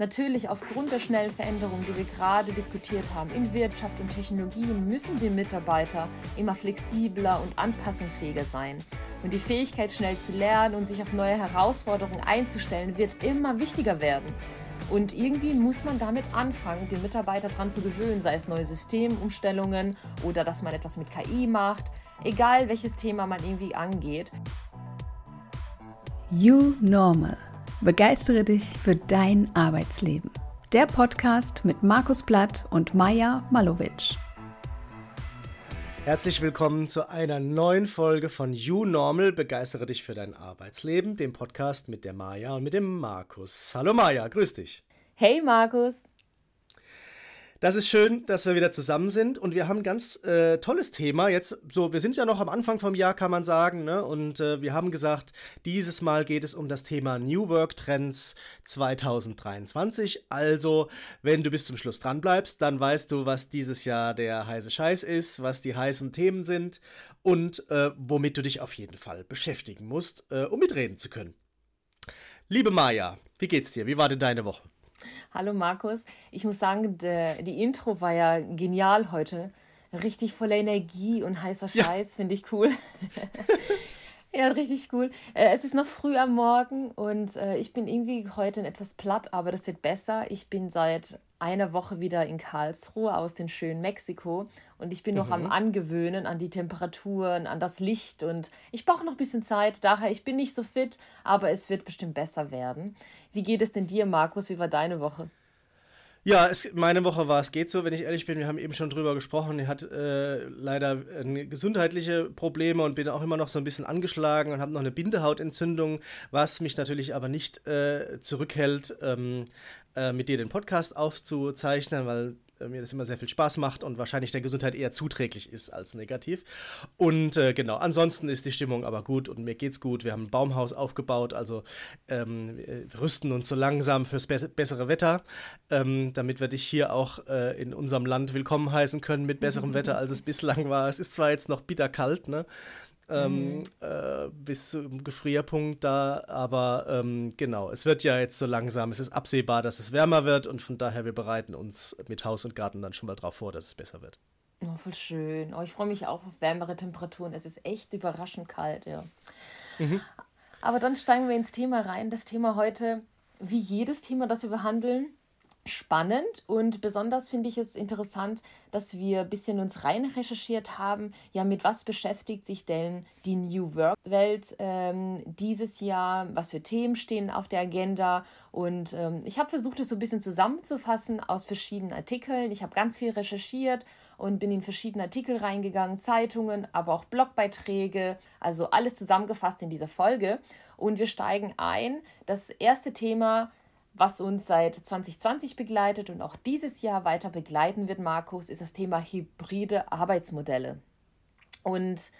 Natürlich, aufgrund der schnellen Veränderungen, die wir gerade diskutiert haben, in Wirtschaft und Technologien, müssen die Mitarbeiter immer flexibler und anpassungsfähiger sein. Und die Fähigkeit, schnell zu lernen und sich auf neue Herausforderungen einzustellen, wird immer wichtiger werden. Und irgendwie muss man damit anfangen, den Mitarbeiter daran zu gewöhnen, sei es neue Systemumstellungen oder dass man etwas mit KI macht, egal welches Thema man irgendwie angeht. You Normal Begeistere dich für dein Arbeitsleben. Der Podcast mit Markus Blatt und Maja Malowitsch. Herzlich willkommen zu einer neuen Folge von You Normal. Begeistere dich für dein Arbeitsleben, dem Podcast mit der Maja und mit dem Markus. Hallo Maja, grüß dich. Hey Markus. Das ist schön, dass wir wieder zusammen sind und wir haben ein ganz äh, tolles Thema. Jetzt so, wir sind ja noch am Anfang vom Jahr, kann man sagen, ne? Und äh, wir haben gesagt, dieses Mal geht es um das Thema New Work Trends 2023. Also, wenn du bis zum Schluss dran bleibst, dann weißt du, was dieses Jahr der heiße Scheiß ist, was die heißen Themen sind und äh, womit du dich auf jeden Fall beschäftigen musst, äh, um mitreden zu können. Liebe Maja, wie geht's dir? Wie war denn deine Woche? Hallo Markus. Ich muss sagen, de, die Intro war ja genial heute. Richtig voller Energie und heißer Scheiß, ja. finde ich cool. ja, richtig cool. Äh, es ist noch früh am Morgen und äh, ich bin irgendwie heute etwas platt, aber das wird besser. Ich bin seit einer Woche wieder in Karlsruhe aus dem schönen Mexiko und ich bin noch am mhm. Angewöhnen an die Temperaturen, an das Licht und ich brauche noch ein bisschen Zeit. Daher, ich bin nicht so fit, aber es wird bestimmt besser werden. Wie geht es denn dir, Markus? Wie war deine Woche? Ja, es, meine Woche war es geht so, wenn ich ehrlich bin. Wir haben eben schon drüber gesprochen. Ich hatte äh, leider äh, gesundheitliche Probleme und bin auch immer noch so ein bisschen angeschlagen und habe noch eine Bindehautentzündung, was mich natürlich aber nicht äh, zurückhält, ähm, äh, mit dir den Podcast aufzuzeichnen, weil mir das immer sehr viel Spaß macht und wahrscheinlich der Gesundheit eher zuträglich ist als negativ. Und äh, genau, ansonsten ist die Stimmung aber gut und mir geht's gut. Wir haben ein Baumhaus aufgebaut, also ähm, rüsten uns so langsam fürs be bessere Wetter, ähm, damit wir dich hier auch äh, in unserem Land willkommen heißen können mit besserem Wetter, als es bislang war. Es ist zwar jetzt noch bitterkalt, ne? Ähm, mhm. äh, bis zum Gefrierpunkt da. Aber ähm, genau, es wird ja jetzt so langsam, es ist absehbar, dass es wärmer wird und von daher, wir bereiten uns mit Haus und Garten dann schon mal darauf vor, dass es besser wird. Oh, voll schön. Oh, ich freue mich auch auf wärmere Temperaturen. Es ist echt überraschend kalt, ja. Mhm. Aber dann steigen wir ins Thema rein. Das Thema heute, wie jedes Thema, das wir behandeln, spannend und besonders finde ich es interessant, dass wir ein bisschen uns rein recherchiert haben, ja, mit was beschäftigt sich denn die New Work-Welt ähm, dieses Jahr, was für Themen stehen auf der Agenda und ähm, ich habe versucht, es so ein bisschen zusammenzufassen aus verschiedenen Artikeln. Ich habe ganz viel recherchiert und bin in verschiedene Artikel reingegangen, Zeitungen, aber auch Blogbeiträge, also alles zusammengefasst in dieser Folge und wir steigen ein. Das erste Thema was uns seit 2020 begleitet und auch dieses Jahr weiter begleiten wird, Markus, ist das Thema hybride Arbeitsmodelle. Und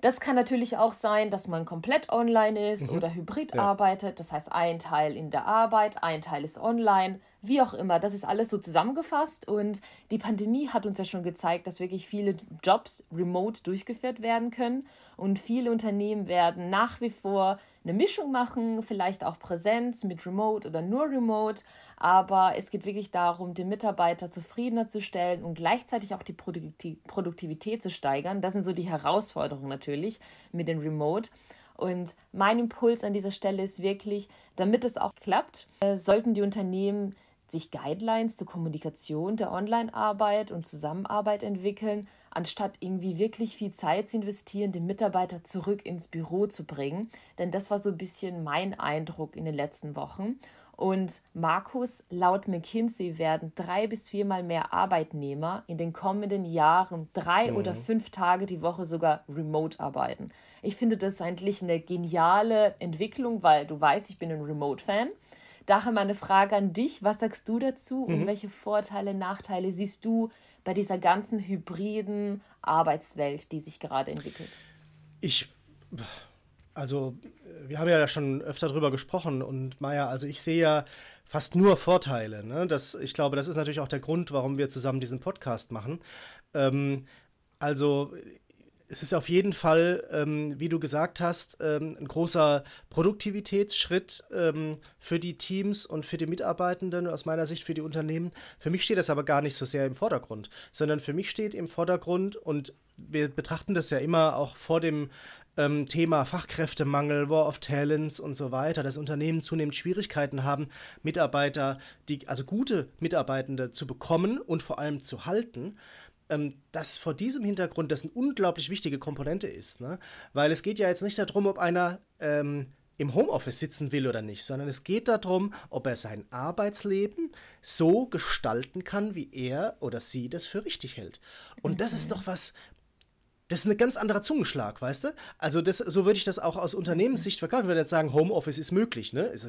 das kann natürlich auch sein, dass man komplett online ist mhm. oder hybrid ja. arbeitet. Das heißt, ein Teil in der Arbeit, ein Teil ist online, wie auch immer. Das ist alles so zusammengefasst. Und die Pandemie hat uns ja schon gezeigt, dass wirklich viele Jobs remote durchgeführt werden können. Und viele Unternehmen werden nach wie vor eine Mischung machen, vielleicht auch Präsenz mit Remote oder nur Remote. Aber es geht wirklich darum, den Mitarbeiter zufriedener zu stellen und gleichzeitig auch die Produktivität zu steigern. Das sind so die Herausforderungen natürlich mit dem Remote. Und mein Impuls an dieser Stelle ist wirklich, damit es auch klappt, äh, sollten die Unternehmen sich Guidelines zur Kommunikation der Online-Arbeit und Zusammenarbeit entwickeln, anstatt irgendwie wirklich viel Zeit zu investieren, den Mitarbeiter zurück ins Büro zu bringen. Denn das war so ein bisschen mein Eindruck in den letzten Wochen. Und Markus, laut McKinsey werden drei bis viermal mehr Arbeitnehmer in den kommenden Jahren drei mhm. oder fünf Tage die Woche sogar remote arbeiten. Ich finde das eigentlich eine geniale Entwicklung, weil du weißt, ich bin ein Remote-Fan. Daher meine Frage an dich, was sagst du dazu mhm. und welche Vorteile, Nachteile siehst du bei dieser ganzen hybriden Arbeitswelt, die sich gerade entwickelt? Ich, also wir haben ja schon öfter drüber gesprochen und Maja, also ich sehe ja fast nur Vorteile. Ne? Das, ich glaube, das ist natürlich auch der Grund, warum wir zusammen diesen Podcast machen. Ähm, also es ist auf jeden Fall, ähm, wie du gesagt hast, ähm, ein großer Produktivitätsschritt ähm, für die Teams und für die Mitarbeitenden, aus meiner Sicht für die Unternehmen. Für mich steht das aber gar nicht so sehr im Vordergrund, sondern für mich steht im Vordergrund und wir betrachten das ja immer auch vor dem ähm, Thema Fachkräftemangel, War of Talents und so weiter, dass Unternehmen zunehmend Schwierigkeiten haben, Mitarbeiter, die, also gute Mitarbeitende zu bekommen und vor allem zu halten ähm, dass vor diesem Hintergrund das eine unglaublich wichtige Komponente ist. Ne? Weil es geht ja jetzt nicht darum, ob einer ähm, im Homeoffice sitzen will oder nicht, sondern es geht darum, ob er sein Arbeitsleben so gestalten kann, wie er oder sie das für richtig hält. Und mhm. das ist doch was, das ist ein ganz anderer Zungenschlag, weißt du? Also das, so würde ich das auch aus Unternehmenssicht verkaufen. Ich würde jetzt sagen, Homeoffice ist möglich, ne? Das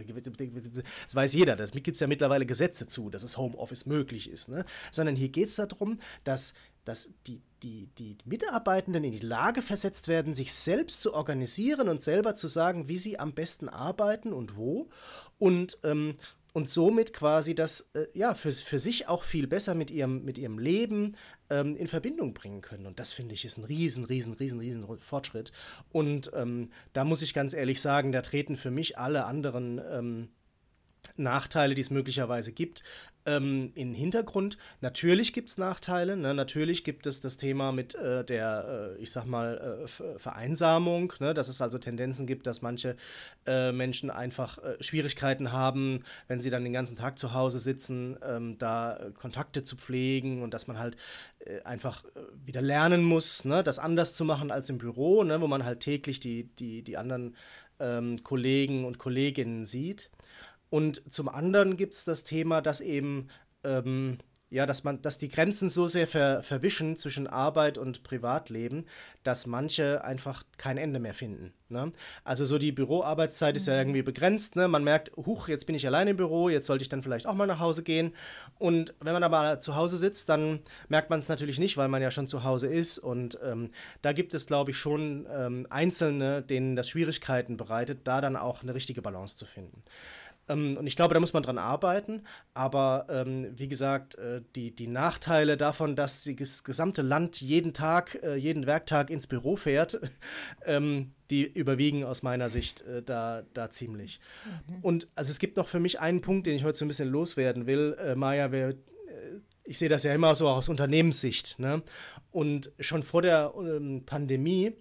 weiß jeder, das gibt es ja mittlerweile Gesetze zu, dass es Homeoffice möglich ist, ne? Sondern hier geht es darum, dass, dass die, die, die Mitarbeitenden in die Lage versetzt werden, sich selbst zu organisieren und selber zu sagen, wie sie am besten arbeiten und wo. Und, ähm, und somit quasi das äh, ja für, für sich auch viel besser mit ihrem, mit ihrem Leben ähm, in Verbindung bringen können. Und das finde ich ist ein riesen, riesen, riesen, riesen Fortschritt. Und ähm, da muss ich ganz ehrlich sagen, da treten für mich alle anderen ähm, Nachteile, die es möglicherweise gibt, ähm, in Hintergrund. Natürlich gibt es Nachteile. Ne? Natürlich gibt es das Thema mit äh, der, äh, ich sag mal, äh, Vereinsamung, ne? dass es also Tendenzen gibt, dass manche äh, Menschen einfach äh, Schwierigkeiten haben, wenn sie dann den ganzen Tag zu Hause sitzen, ähm, da äh, Kontakte zu pflegen und dass man halt einfach wieder lernen muss, ne? das anders zu machen als im Büro, ne? wo man halt täglich die, die, die anderen ähm, Kollegen und Kolleginnen sieht. Und zum anderen gibt es das Thema, dass eben ähm, ja, dass man, dass die Grenzen so sehr ver, verwischen zwischen Arbeit und Privatleben, dass manche einfach kein Ende mehr finden. Ne? Also so die Büroarbeitszeit mhm. ist ja mhm. irgendwie begrenzt. Ne? Man merkt, huch, jetzt bin ich allein im Büro, jetzt sollte ich dann vielleicht auch mal nach Hause gehen. Und wenn man aber zu Hause sitzt, dann merkt man es natürlich nicht, weil man ja schon zu Hause ist. Und ähm, da gibt es, glaube ich, schon ähm, Einzelne, denen das Schwierigkeiten bereitet, da dann auch eine richtige Balance zu finden. Ähm, und ich glaube, da muss man dran arbeiten. Aber ähm, wie gesagt, äh, die, die Nachteile davon, dass das gesamte Land jeden Tag, äh, jeden Werktag ins Büro fährt, ähm, die überwiegen aus meiner Sicht äh, da, da ziemlich. Mhm. Und also es gibt noch für mich einen Punkt, den ich heute so ein bisschen loswerden will. Äh, Maja, wir, äh, ich sehe das ja immer so aus Unternehmenssicht. Ne? Und schon vor der ähm, Pandemie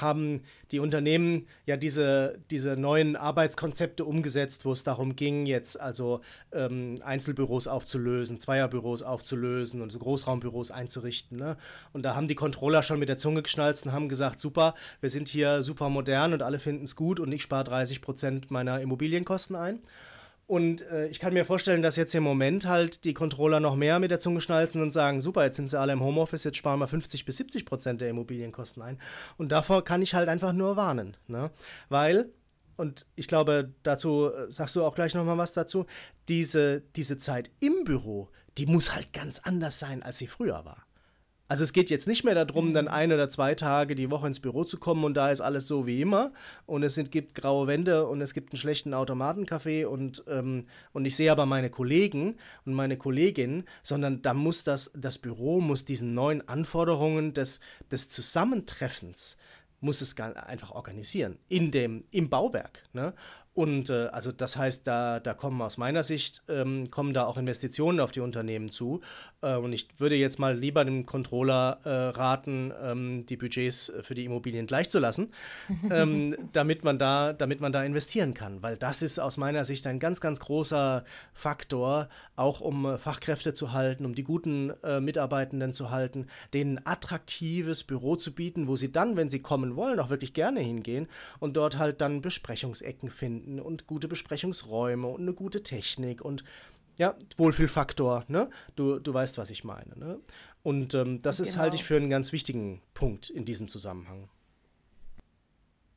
haben die Unternehmen ja diese, diese neuen Arbeitskonzepte umgesetzt, wo es darum ging, jetzt also ähm, Einzelbüros aufzulösen, Zweierbüros aufzulösen und so Großraumbüros einzurichten. Ne? Und da haben die Controller schon mit der Zunge geschnalzt und haben gesagt, super, wir sind hier super modern und alle finden es gut und ich spare 30 Prozent meiner Immobilienkosten ein. Und äh, ich kann mir vorstellen, dass jetzt im Moment halt die Controller noch mehr mit der Zunge schnalzen und sagen, super, jetzt sind sie alle im Homeoffice, jetzt sparen wir 50 bis 70 Prozent der Immobilienkosten ein. Und davor kann ich halt einfach nur warnen. Ne? Weil, und ich glaube, dazu äh, sagst du auch gleich nochmal was dazu, diese, diese Zeit im Büro, die muss halt ganz anders sein, als sie früher war. Also es geht jetzt nicht mehr darum, dann mhm. ein oder zwei Tage die Woche ins Büro zu kommen und da ist alles so wie immer und es sind, gibt graue Wände und es gibt einen schlechten Automatencafé und, ähm, und ich sehe aber meine Kollegen und meine Kolleginnen, sondern da muss das, das Büro muss diesen neuen Anforderungen des, des Zusammentreffens muss es einfach organisieren in dem, im Bauwerk. Ne? Und äh, also das heißt, da, da kommen aus meiner Sicht, ähm, kommen da auch Investitionen auf die Unternehmen zu. Äh, und ich würde jetzt mal lieber dem Controller äh, raten, ähm, die Budgets für die Immobilien gleichzulassen, ähm, damit, man da, damit man da investieren kann. Weil das ist aus meiner Sicht ein ganz, ganz großer Faktor, auch um äh, Fachkräfte zu halten, um die guten äh, Mitarbeitenden zu halten, denen ein attraktives Büro zu bieten, wo sie dann, wenn sie kommen wollen, auch wirklich gerne hingehen und dort halt dann Besprechungsecken finden finden und gute Besprechungsräume und eine gute Technik und ja, Wohlfühlfaktor, ne? Du, du weißt, was ich meine, ne? Und ähm, das genau. ist, halte ich für einen ganz wichtigen Punkt in diesem Zusammenhang.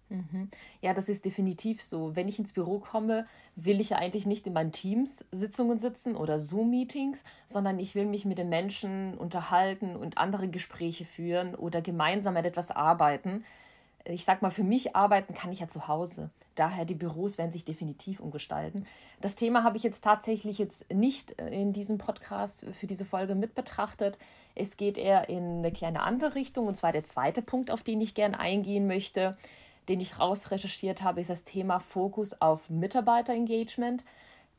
Mhm. Ja, das ist definitiv so. Wenn ich ins Büro komme, will ich ja eigentlich nicht in meinen Teams-Sitzungen sitzen oder Zoom-Meetings, sondern ich will mich mit den Menschen unterhalten und andere Gespräche führen oder gemeinsam an etwas arbeiten ich sag mal, für mich arbeiten kann ich ja zu Hause. Daher die Büros werden sich definitiv umgestalten. Das Thema habe ich jetzt tatsächlich jetzt nicht äh, in diesem Podcast für diese Folge mit betrachtet. Es geht eher in eine kleine andere Richtung und zwar der zweite Punkt, auf den ich gerne eingehen möchte, den ich rausrecherchiert habe, ist das Thema Fokus auf Mitarbeiterengagement.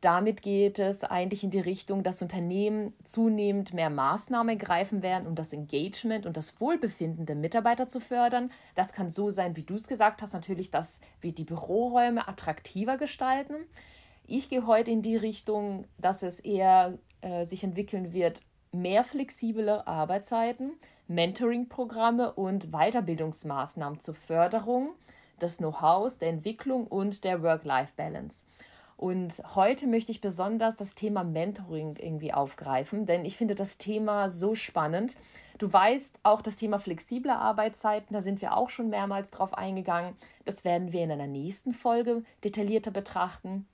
Damit geht es eigentlich in die Richtung, dass Unternehmen zunehmend mehr Maßnahmen greifen werden, um das Engagement und das Wohlbefinden der Mitarbeiter zu fördern. Das kann so sein, wie du es gesagt hast, natürlich, dass wir die Büroräume attraktiver gestalten. Ich gehe heute in die Richtung, dass es eher äh, sich entwickeln wird, mehr flexible Arbeitszeiten, Mentoring-Programme und Weiterbildungsmaßnahmen zur Förderung des Know-hows, der Entwicklung und der Work-Life-Balance. Und heute möchte ich besonders das Thema Mentoring irgendwie aufgreifen, denn ich finde das Thema so spannend. Du weißt auch das Thema flexible Arbeitszeiten, da sind wir auch schon mehrmals drauf eingegangen. Das werden wir in einer nächsten Folge detaillierter betrachten.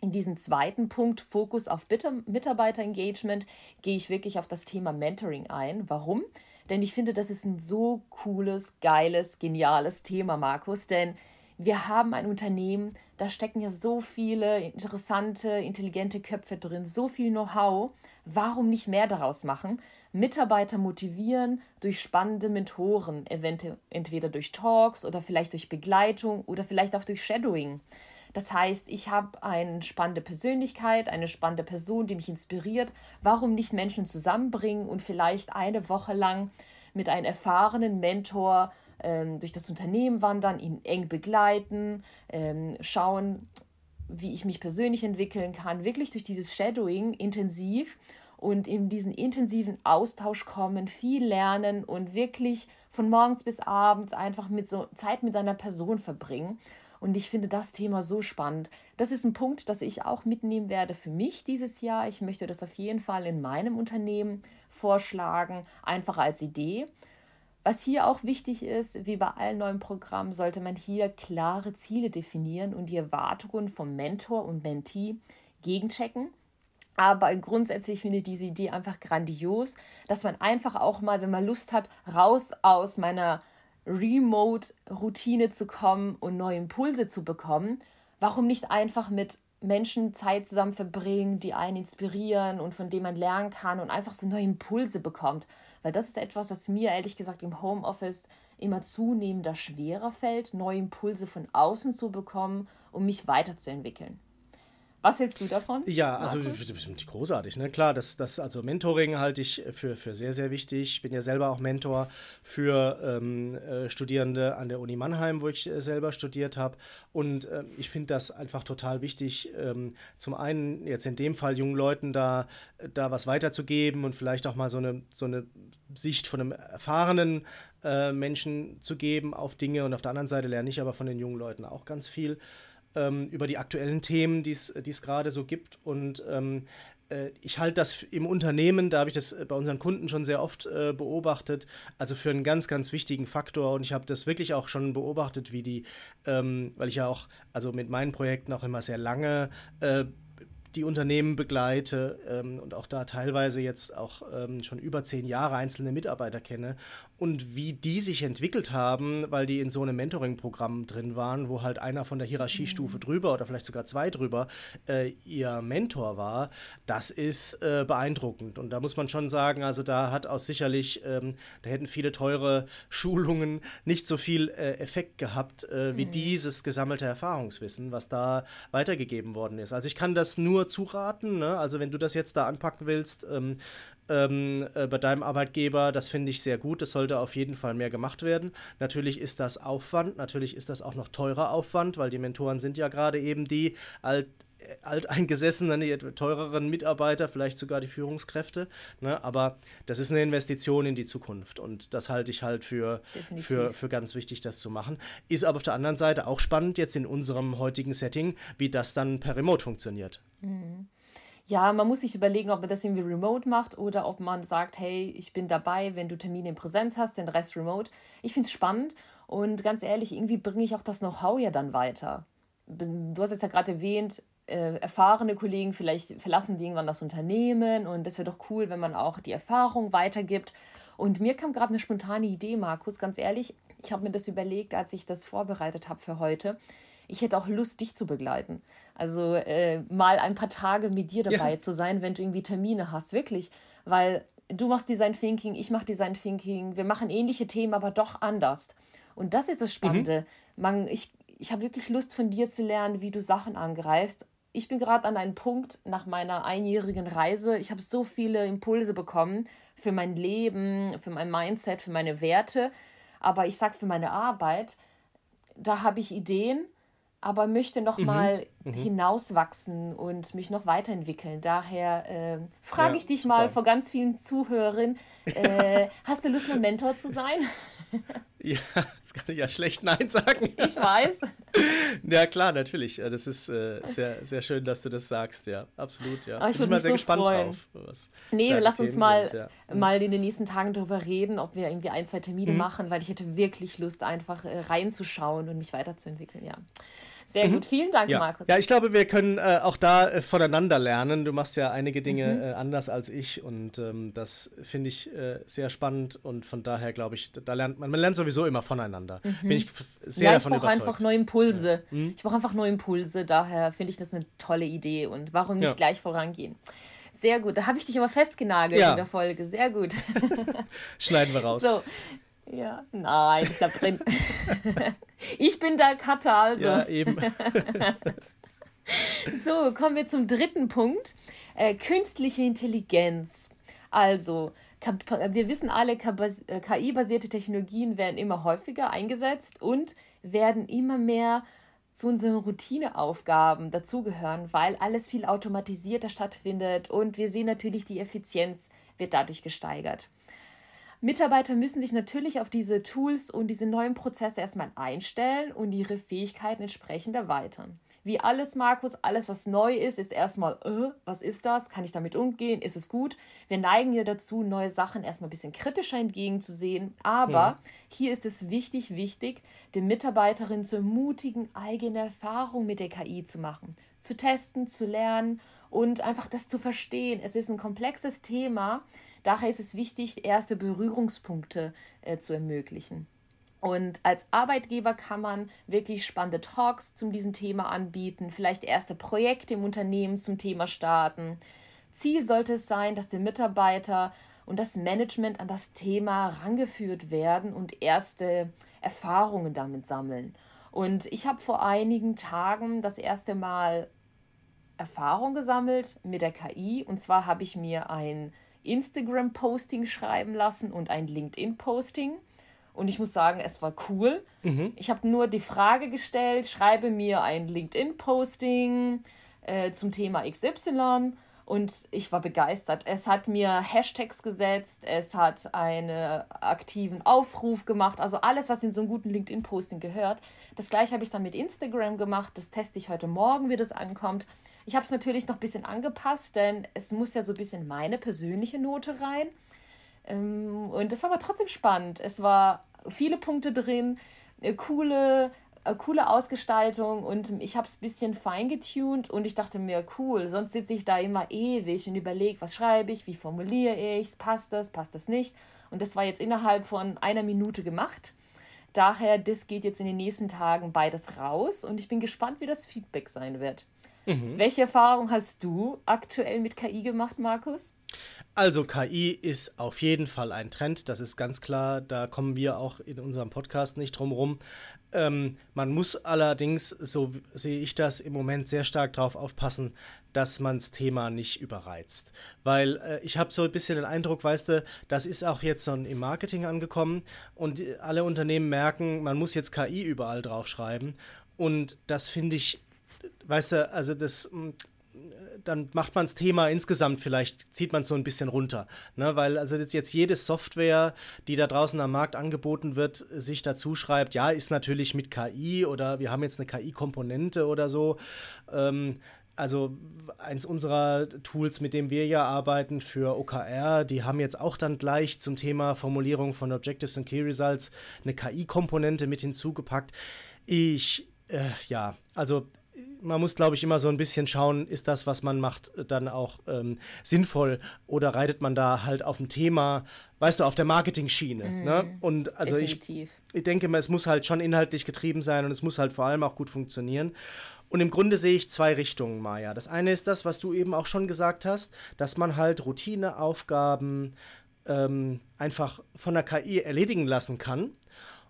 In diesem zweiten Punkt, Fokus auf Mitarbeiterengagement, gehe ich wirklich auf das Thema Mentoring ein. Warum? Denn ich finde, das ist ein so cooles, geiles, geniales Thema, Markus. Denn wir haben ein Unternehmen, da stecken ja so viele interessante, intelligente Köpfe drin, so viel Know-how. Warum nicht mehr daraus machen? Mitarbeiter motivieren durch spannende Mentoren, entweder durch Talks oder vielleicht durch Begleitung oder vielleicht auch durch Shadowing. Das heißt, ich habe eine spannende Persönlichkeit, eine spannende Person, die mich inspiriert. Warum nicht Menschen zusammenbringen und vielleicht eine Woche lang mit einem erfahrenen Mentor ähm, durch das Unternehmen wandern, ihn eng begleiten, ähm, schauen, wie ich mich persönlich entwickeln kann, wirklich durch dieses Shadowing intensiv und in diesen intensiven Austausch kommen, viel lernen und wirklich von morgens bis abends einfach mit so Zeit mit einer Person verbringen. Und ich finde das Thema so spannend. Das ist ein Punkt, das ich auch mitnehmen werde für mich dieses Jahr. Ich möchte das auf jeden Fall in meinem Unternehmen vorschlagen, einfach als Idee. Was hier auch wichtig ist, wie bei allen neuen Programmen, sollte man hier klare Ziele definieren und die Erwartungen vom Mentor und Mentee gegenchecken. Aber grundsätzlich finde ich diese Idee einfach grandios, dass man einfach auch mal, wenn man Lust hat, raus aus meiner Remote-Routine zu kommen und neue Impulse zu bekommen, warum nicht einfach mit Menschen Zeit zusammen verbringen, die einen inspirieren und von denen man lernen kann und einfach so neue Impulse bekommt. Weil das ist etwas, was mir ehrlich gesagt im Homeoffice immer zunehmender schwerer fällt, neue Impulse von außen zu bekommen, um mich weiterzuentwickeln. Was hältst du davon? Ja, also großartig, ne? Klar, das, das also Mentoring halte ich für, für sehr, sehr wichtig. Ich bin ja selber auch Mentor für ähm, äh, Studierende an der Uni Mannheim, wo ich äh, selber studiert habe. Und äh, ich finde das einfach total wichtig, ähm, zum einen jetzt in dem Fall jungen Leuten da, da was weiterzugeben und vielleicht auch mal so eine, so eine Sicht von einem erfahrenen äh, Menschen zu geben auf Dinge. Und auf der anderen Seite lerne ich aber von den jungen Leuten auch ganz viel ähm, über die aktuellen Themen, die es gerade so gibt. Und ähm, äh, ich halte das im Unternehmen, da habe ich das bei unseren Kunden schon sehr oft äh, beobachtet, also für einen ganz, ganz wichtigen Faktor. Und ich habe das wirklich auch schon beobachtet, wie die, ähm, weil ich ja auch, also mit meinen Projekten auch immer sehr lange äh, die Unternehmen begleite ähm, und auch da teilweise jetzt auch ähm, schon über zehn Jahre einzelne Mitarbeiter kenne und wie die sich entwickelt haben, weil die in so einem Mentoring-Programm drin waren, wo halt einer von der Hierarchiestufe mhm. drüber oder vielleicht sogar zwei drüber äh, ihr Mentor war, das ist äh, beeindruckend. Und da muss man schon sagen, also da hat auch sicherlich, ähm, da hätten viele teure Schulungen nicht so viel äh, Effekt gehabt, äh, wie mhm. dieses gesammelte Erfahrungswissen, was da weitergegeben worden ist. Also ich kann das nur zuraten, ne? also wenn du das jetzt da anpacken willst, ähm, ähm, äh, bei deinem Arbeitgeber. Das finde ich sehr gut. Das sollte auf jeden Fall mehr gemacht werden. Natürlich ist das Aufwand, natürlich ist das auch noch teurer Aufwand, weil die Mentoren sind ja gerade eben die alt, äh, alteingesessenen, die teureren Mitarbeiter, vielleicht sogar die Führungskräfte. Ne? Aber das ist eine Investition in die Zukunft und das halte ich halt für, für, für ganz wichtig, das zu machen. Ist aber auf der anderen Seite auch spannend jetzt in unserem heutigen Setting, wie das dann per Remote funktioniert. Mhm ja, man muss sich überlegen, ob man das irgendwie remote macht oder ob man sagt, hey, ich bin dabei, wenn du Termine in Präsenz hast, den Rest remote. Ich finde es spannend und ganz ehrlich, irgendwie bringe ich auch das Know-how ja dann weiter. Du hast jetzt ja gerade erwähnt, äh, erfahrene Kollegen, vielleicht verlassen die irgendwann das Unternehmen und es wäre doch cool, wenn man auch die Erfahrung weitergibt. Und mir kam gerade eine spontane Idee, Markus, ganz ehrlich. Ich habe mir das überlegt, als ich das vorbereitet habe für heute. Ich hätte auch Lust, dich zu begleiten. Also äh, mal ein paar Tage mit dir dabei ja. zu sein, wenn du irgendwie Termine hast, wirklich. Weil du machst Design Thinking, ich mache Design Thinking, wir machen ähnliche Themen, aber doch anders. Und das ist das Spannende. Mhm. Man, ich ich habe wirklich Lust von dir zu lernen, wie du Sachen angreifst. Ich bin gerade an einem Punkt nach meiner einjährigen Reise. Ich habe so viele Impulse bekommen für mein Leben, für mein Mindset, für meine Werte. Aber ich sage für meine Arbeit, da habe ich Ideen, aber möchte noch mhm. Mal mhm. hinauswachsen und mich noch weiterentwickeln. Daher äh, frage ja, ich dich mal vor ganz vielen Zuhörern, äh, hast du Lust, mein Mentor zu sein? Ja, jetzt kann ich ja schlecht Nein sagen. Ich weiß. Ja, klar, natürlich. Das ist äh, sehr, sehr schön, dass du das sagst, ja. Absolut, ja. Aber ich würde mich sehr so gespannt freuen. drauf. Was nee, lass uns mal, sind, ja. mal in den nächsten Tagen darüber reden, ob wir irgendwie ein, zwei Termine mhm. machen, weil ich hätte wirklich Lust, einfach äh, reinzuschauen und mich weiterzuentwickeln, ja. Sehr mhm. gut, vielen Dank, ja. Markus. Ja, ich glaube, wir können äh, auch da äh, voneinander lernen. Du machst ja einige Dinge mhm. äh, anders als ich und ähm, das finde ich äh, sehr spannend und von daher glaube ich, da lernt man, man lernt sowieso immer voneinander. Mhm. Bin ich sehr ja, ich brauche einfach neue Impulse. Ja. Mhm. Ich brauche einfach neue Impulse, daher finde ich das eine tolle Idee und warum nicht gleich vorangehen. Sehr gut, da habe ich dich aber festgenagelt in der Folge. Sehr gut. Schneiden wir raus. So, ja, nein, ich bleib drin. ich bin der Cutter, also. Ja, eben. so, kommen wir zum dritten Punkt. Äh, künstliche Intelligenz. Also, wir wissen alle, KI-basierte Technologien werden immer häufiger eingesetzt und werden immer mehr zu unseren Routineaufgaben dazugehören, weil alles viel automatisierter stattfindet und wir sehen natürlich, die Effizienz wird dadurch gesteigert. Mitarbeiter müssen sich natürlich auf diese Tools und diese neuen Prozesse erstmal einstellen und ihre Fähigkeiten entsprechend erweitern. Wie alles, Markus, alles, was neu ist, ist erstmal, äh, was ist das? Kann ich damit umgehen? Ist es gut? Wir neigen ja dazu, neue Sachen erstmal ein bisschen kritischer entgegenzusehen. Aber ja. hier ist es wichtig, wichtig, den Mitarbeiterinnen zu ermutigen, eigene Erfahrungen mit der KI zu machen, zu testen, zu lernen und einfach das zu verstehen. Es ist ein komplexes Thema, Daher ist es wichtig, erste Berührungspunkte äh, zu ermöglichen. Und als Arbeitgeber kann man wirklich spannende Talks zu diesem Thema anbieten, vielleicht erste Projekte im Unternehmen zum Thema starten. Ziel sollte es sein, dass der Mitarbeiter und das Management an das Thema rangeführt werden und erste Erfahrungen damit sammeln. Und ich habe vor einigen Tagen das erste Mal Erfahrung gesammelt mit der KI. Und zwar habe ich mir ein Instagram-Posting schreiben lassen und ein LinkedIn-Posting. Und ich muss sagen, es war cool. Mhm. Ich habe nur die Frage gestellt, schreibe mir ein LinkedIn-Posting äh, zum Thema XY. Und ich war begeistert. Es hat mir Hashtags gesetzt, es hat einen aktiven Aufruf gemacht, also alles, was in so einem guten LinkedIn-Posting gehört. Das gleiche habe ich dann mit Instagram gemacht. Das teste ich heute Morgen, wie das ankommt. Ich habe es natürlich noch ein bisschen angepasst, denn es muss ja so ein bisschen meine persönliche Note rein. Ähm, und das war aber trotzdem spannend. Es war viele Punkte drin, eine coole, eine coole Ausgestaltung und ich habe es ein bisschen feingetuned und ich dachte mir, cool, sonst sitze ich da immer ewig und überlege, was schreibe ich, wie formuliere ich passt das, passt das nicht. Und das war jetzt innerhalb von einer Minute gemacht. Daher, das geht jetzt in den nächsten Tagen beides raus und ich bin gespannt, wie das Feedback sein wird. Mhm. Welche Erfahrung hast du aktuell mit KI gemacht, Markus? Also KI ist auf jeden Fall ein Trend, das ist ganz klar. Da kommen wir auch in unserem Podcast nicht drum rum. Ähm, man muss allerdings, so sehe ich das, im Moment sehr stark darauf aufpassen, dass man das Thema nicht überreizt. Weil äh, ich habe so ein bisschen den Eindruck, weißt du, das ist auch jetzt so im Marketing angekommen und alle Unternehmen merken, man muss jetzt KI überall draufschreiben. Und das finde ich weißt du, also das mm, dann macht man das Thema insgesamt vielleicht, zieht man es so ein bisschen runter. Ne? Weil also jetzt, jede Software, die da draußen am Markt angeboten wird, sich dazu schreibt, ja, ist natürlich mit KI oder wir haben jetzt eine KI-Komponente oder so. Ähm, also eins unserer Tools, mit dem wir ja arbeiten für OKR, die haben jetzt auch dann gleich zum Thema Formulierung von Objectives and Key Results eine KI-Komponente mit hinzugepackt. Ich, äh, ja, also man muss, glaube ich, immer so ein bisschen schauen, ist das, was man macht, dann auch ähm, sinnvoll oder reitet man da halt auf ein Thema, weißt du, auf der Marketing-Schiene. Mm, ne? Und also ich, ich denke mal, es muss halt schon inhaltlich getrieben sein und es muss halt vor allem auch gut funktionieren. Und im Grunde sehe ich zwei Richtungen, Maja. Das eine ist das, was du eben auch schon gesagt hast, dass man halt Routineaufgaben ähm, einfach von der KI erledigen lassen kann.